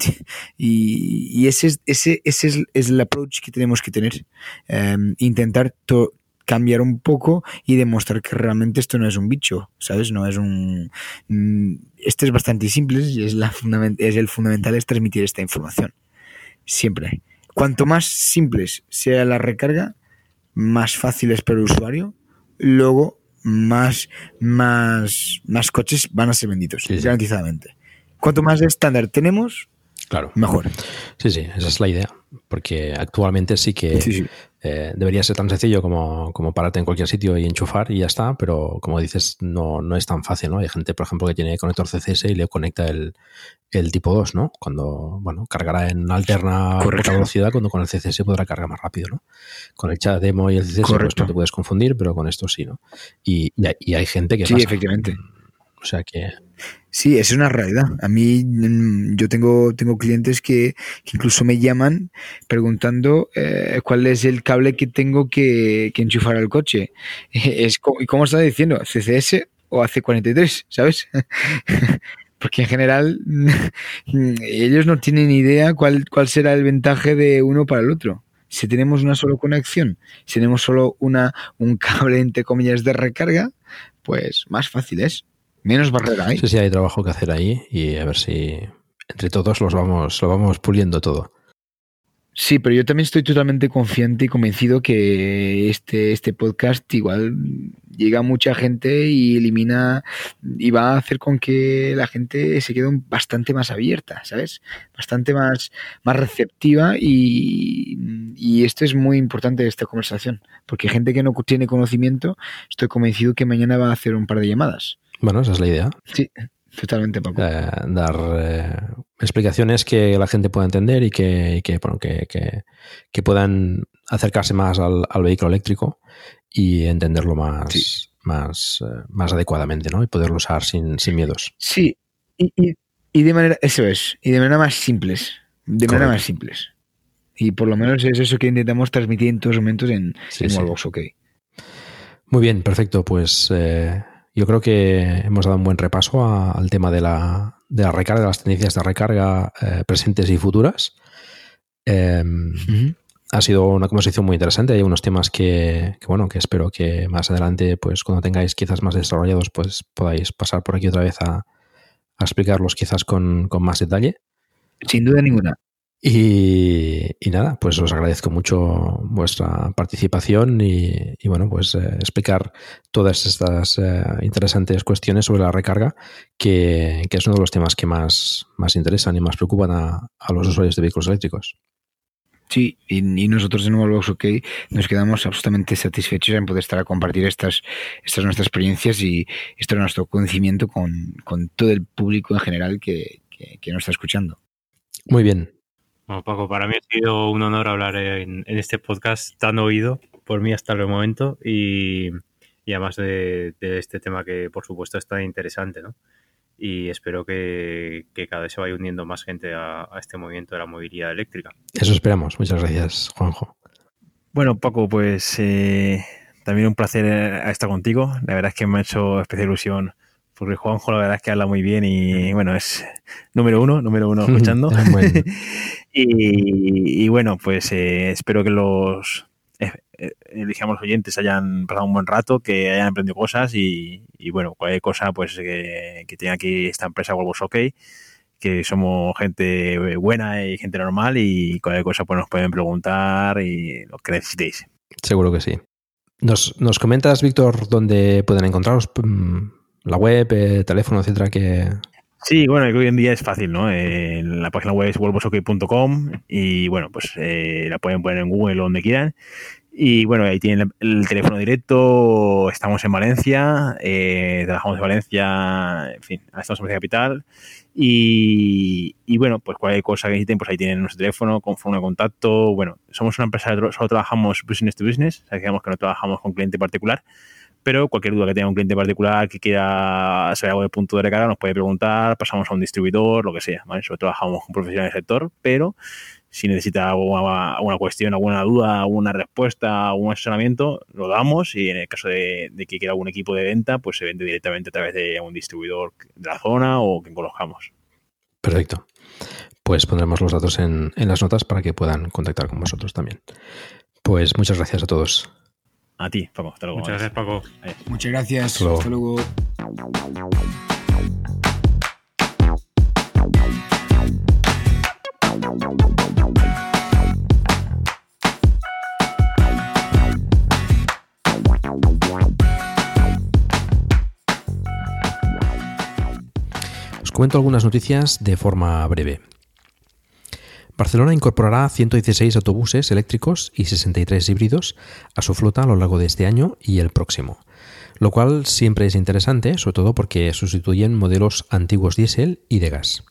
Y, ese, es, ese, ese es, es, el approach que tenemos que tener. Um, intentar cambiar un poco y demostrar que realmente esto no es un bicho, ¿sabes? No es un... Este es bastante simple y es, la es el fundamental es transmitir esta información. Siempre. Cuanto más simples sea la recarga, más fácil es para el usuario. Luego, más, más, más coches van a ser vendidos, sí, sí. garantizadamente. Cuanto más estándar tenemos, Claro. Mejor. Sí, sí, esa es la idea. Porque actualmente sí que sí, sí. Eh, debería ser tan sencillo como, como pararte en cualquier sitio y enchufar y ya está, pero como dices, no, no es tan fácil, ¿no? Hay gente, por ejemplo, que tiene conector CCS y le conecta el, el tipo 2, ¿no? Cuando, bueno, cargará en alterna velocidad, cuando con el CCS podrá cargar más rápido, ¿no? Con el chat demo y el CCS pues no te puedes confundir, pero con esto sí, ¿no? Y, y, hay, y hay gente que Sí, pasa. efectivamente. O sea que... Sí, es una realidad. A mí, yo tengo, tengo clientes que, incluso me llaman preguntando eh, cuál es el cable que tengo que, que enchufar al coche. Es, ¿Y cómo está diciendo? ¿CCS o AC43? ¿Sabes? Porque en general ellos no tienen idea cuál, cuál será el ventaje de uno para el otro. Si tenemos una sola conexión, si tenemos solo una, un cable, entre comillas, de recarga, pues más fácil es menos barrera hay. Sí, sí, hay trabajo que hacer ahí y a ver si entre todos los vamos, lo vamos puliendo todo. Sí, pero yo también estoy totalmente confiante y convencido que este, este podcast igual llega a mucha gente y elimina y va a hacer con que la gente se quede bastante más abierta, ¿sabes? Bastante más, más receptiva y, y esto es muy importante de esta conversación, porque gente que no tiene conocimiento, estoy convencido que mañana va a hacer un par de llamadas. Bueno, esa es la idea. Sí, totalmente, Paco. Eh, dar eh, explicaciones que la gente pueda entender y que, y que, bueno, que, que, que, puedan acercarse más al, al, vehículo eléctrico y entenderlo más, sí. más, eh, más adecuadamente, ¿no? Y poderlo usar sin, sin miedos. Sí, y, y, y, de manera, eso es, y de manera más simples. De manera más simples. Y por lo menos es eso que intentamos transmitir en todos los momentos en, sí, en sí. Wallbox OK. Muy bien, perfecto. Pues eh, yo creo que hemos dado un buen repaso a, al tema de la, de la recarga, de las tendencias de recarga eh, presentes y futuras. Eh, uh -huh. Ha sido una conversación muy interesante. Hay unos temas que, que, bueno, que espero que más adelante, pues cuando tengáis quizás más desarrollados, pues podáis pasar por aquí otra vez a, a explicarlos quizás con, con, más detalle. Sin duda ninguna. Y, y, nada, pues os agradezco mucho vuestra participación y, y bueno, pues eh, explicar todas estas eh, interesantes cuestiones sobre la recarga, que, que, es uno de los temas que más, más interesan y más preocupan a, a los usuarios de vehículos eléctricos. Sí, y, y, nosotros en Wallbox OK nos quedamos absolutamente satisfechos en poder estar a compartir estas, estas nuestras experiencias y este nuestro conocimiento con, con todo el público en general que, que, que nos está escuchando. Muy bien, bueno, Paco, para mí ha sido un honor hablar en, en, este podcast tan oído por mí hasta el momento y, y además de, de, este tema que por supuesto es tan interesante, ¿no? Y espero que, que cada vez se vaya uniendo más gente a, a, este movimiento de la movilidad eléctrica. Eso esperamos. Muchas gracias, Juanjo. Bueno, Paco, pues eh, también un placer eh, estar contigo. La verdad es que me ha hecho especial ilusión porque Juanjo la verdad es que habla muy bien y bueno, es número uno, número uno escuchando. y, y, bueno, pues eh, espero que los eh, digamos, los oyentes hayan pasado un buen rato, que hayan aprendido cosas y, y bueno, cualquier cosa pues que, que tenga aquí esta empresa Volvos OK, que somos gente buena y gente normal y cualquier cosa pues nos pueden preguntar y lo que necesitéis. Seguro que sí. ¿Nos, nos comentas, Víctor, dónde pueden encontraros? La web, eh, teléfono, etcétera, que... Sí, bueno, hoy en día es fácil, ¿no? Eh, la página web es volvosok.com y bueno, pues eh, la pueden poner en Google o donde quieran. Y bueno, ahí tienen el, teléfono directo, estamos en Valencia, eh, trabajamos en Valencia, en fin, estamos en Valencia Capital. Y, y, bueno, pues cualquier cosa que necesiten, pues ahí tienen nuestro teléfono, con forma de contacto. Bueno, somos una empresa, solo trabajamos business to business, o sea, digamos que no trabajamos con cliente particular pero cualquier duda que tenga un cliente particular que quiera saber algo de punto de recarga nos puede preguntar, pasamos a un distribuidor, lo que sea, ¿vale? Nosotros trabajamos con profesionales del sector, pero si necesita alguna, cuestión, alguna duda, alguna respuesta, algún asesoramiento, lo damos y en el caso de, de, que quiera algún equipo de venta, pues se vende directamente a través de un distribuidor de la zona o que conozcamos. Perfecto. Pues pondremos los datos en, en las notas para que puedan contactar con vosotros también. Pues muchas gracias a todos. A ti, Paco. Hasta luego. Muchas gracias, Paco. Muchas gracias. Hasta luego. Hasta luego. Os comento algunas noticias de forma breve. Barcelona incorporará 116 autobuses eléctricos y 63 híbridos a su flota a lo largo de este año y el próximo, lo cual siempre es interesante, sobre todo porque sustituyen modelos antiguos diésel y de gas.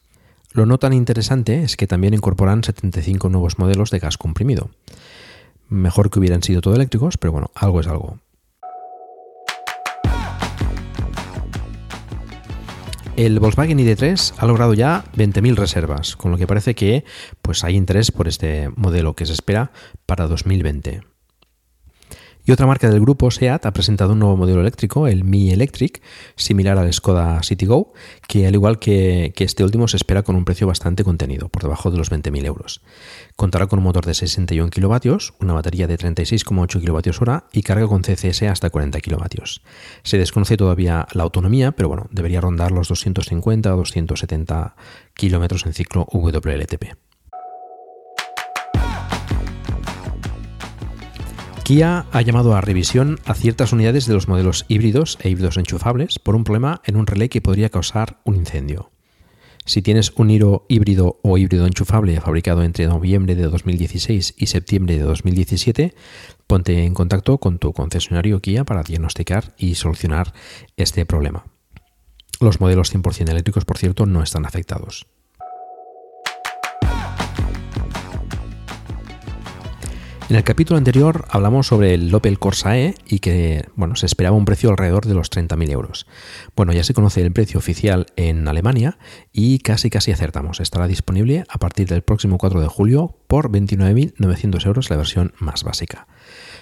Lo no tan interesante es que también incorporan 75 nuevos modelos de gas comprimido. Mejor que hubieran sido todo eléctricos, pero bueno, algo es algo. El Volkswagen ID3 ha logrado ya 20.000 reservas, con lo que parece que pues, hay interés por este modelo que se espera para 2020. Y otra marca del grupo, SEAT, ha presentado un nuevo modelo eléctrico, el Mi Electric, similar al Skoda Citigo, que al igual que, este último se espera con un precio bastante contenido, por debajo de los 20.000 euros. Contará con un motor de 61 kilovatios, una batería de 36,8 kilovatios hora y carga con CCS hasta 40 kilovatios. Se desconoce todavía la autonomía, pero bueno, debería rondar los 250 o 270 kilómetros en ciclo WLTP. Kia ha llamado a revisión a ciertas unidades de los modelos híbridos e híbridos enchufables por un problema en un relé que podría causar un incendio. Si tienes un Niro híbrido o híbrido enchufable fabricado entre noviembre de 2016 y septiembre de 2017, ponte en contacto con tu concesionario Kia para diagnosticar y solucionar este problema. Los modelos 100% eléctricos, por cierto, no están afectados. En el capítulo anterior hablamos sobre el Opel Corsa y que bueno, se esperaba un precio alrededor de los 30.000 euros. Bueno, ya se conoce el precio oficial en Alemania y casi casi acertamos. Estará disponible a partir del próximo 4 de julio por 29.900 euros la versión más básica.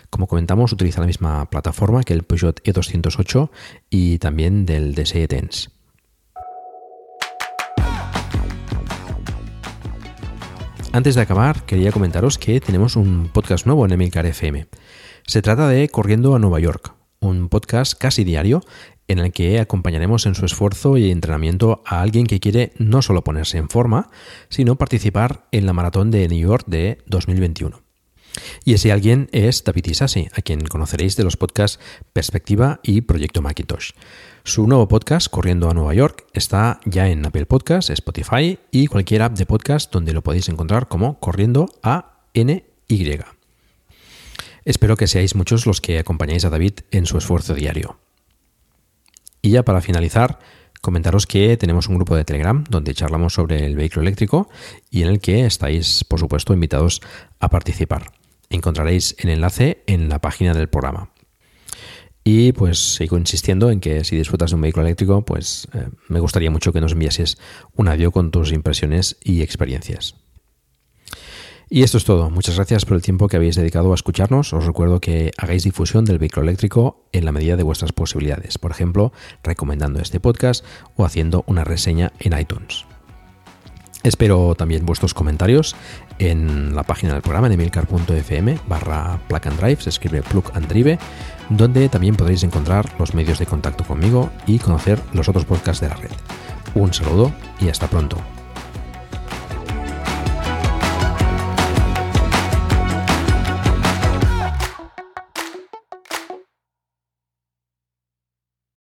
Como comentamos, utiliza la misma plataforma que el Peugeot E208 y también del DSE Tense. Antes de acabar, quería comentaros que tenemos un podcast nuevo en Emilcar FM. Se trata de Corriendo a Nueva York, un podcast casi diario en el que acompañaremos en su esfuerzo y entrenamiento a alguien que quiere no solo ponerse en forma, sino participar en la maratón de New York de 2021. Y ese alguien es David Isasi, a quien conoceréis de los podcasts Perspectiva y Proyecto Macintosh. Su nuevo podcast, Corriendo a Nueva York, está ya en Apple Podcasts, Spotify y cualquier app de podcast donde lo podéis encontrar como Corriendo a NY. Espero que seáis muchos los que acompañáis a David en su esfuerzo diario. Y ya para finalizar, comentaros que tenemos un grupo de Telegram donde charlamos sobre el vehículo eléctrico y en el que estáis, por supuesto, invitados a participar. Encontraréis el enlace en la página del programa. Y pues sigo insistiendo en que si disfrutas de un vehículo eléctrico, pues eh, me gustaría mucho que nos enviases un audio con tus impresiones y experiencias. Y esto es todo. Muchas gracias por el tiempo que habéis dedicado a escucharnos. Os recuerdo que hagáis difusión del vehículo eléctrico en la medida de vuestras posibilidades. Por ejemplo, recomendando este podcast o haciendo una reseña en iTunes. Espero también vuestros comentarios en la página del programa en emilcar.fm barra plug and drive, se escribe plug and drive, donde también podréis encontrar los medios de contacto conmigo y conocer los otros podcasts de la red. Un saludo y hasta pronto.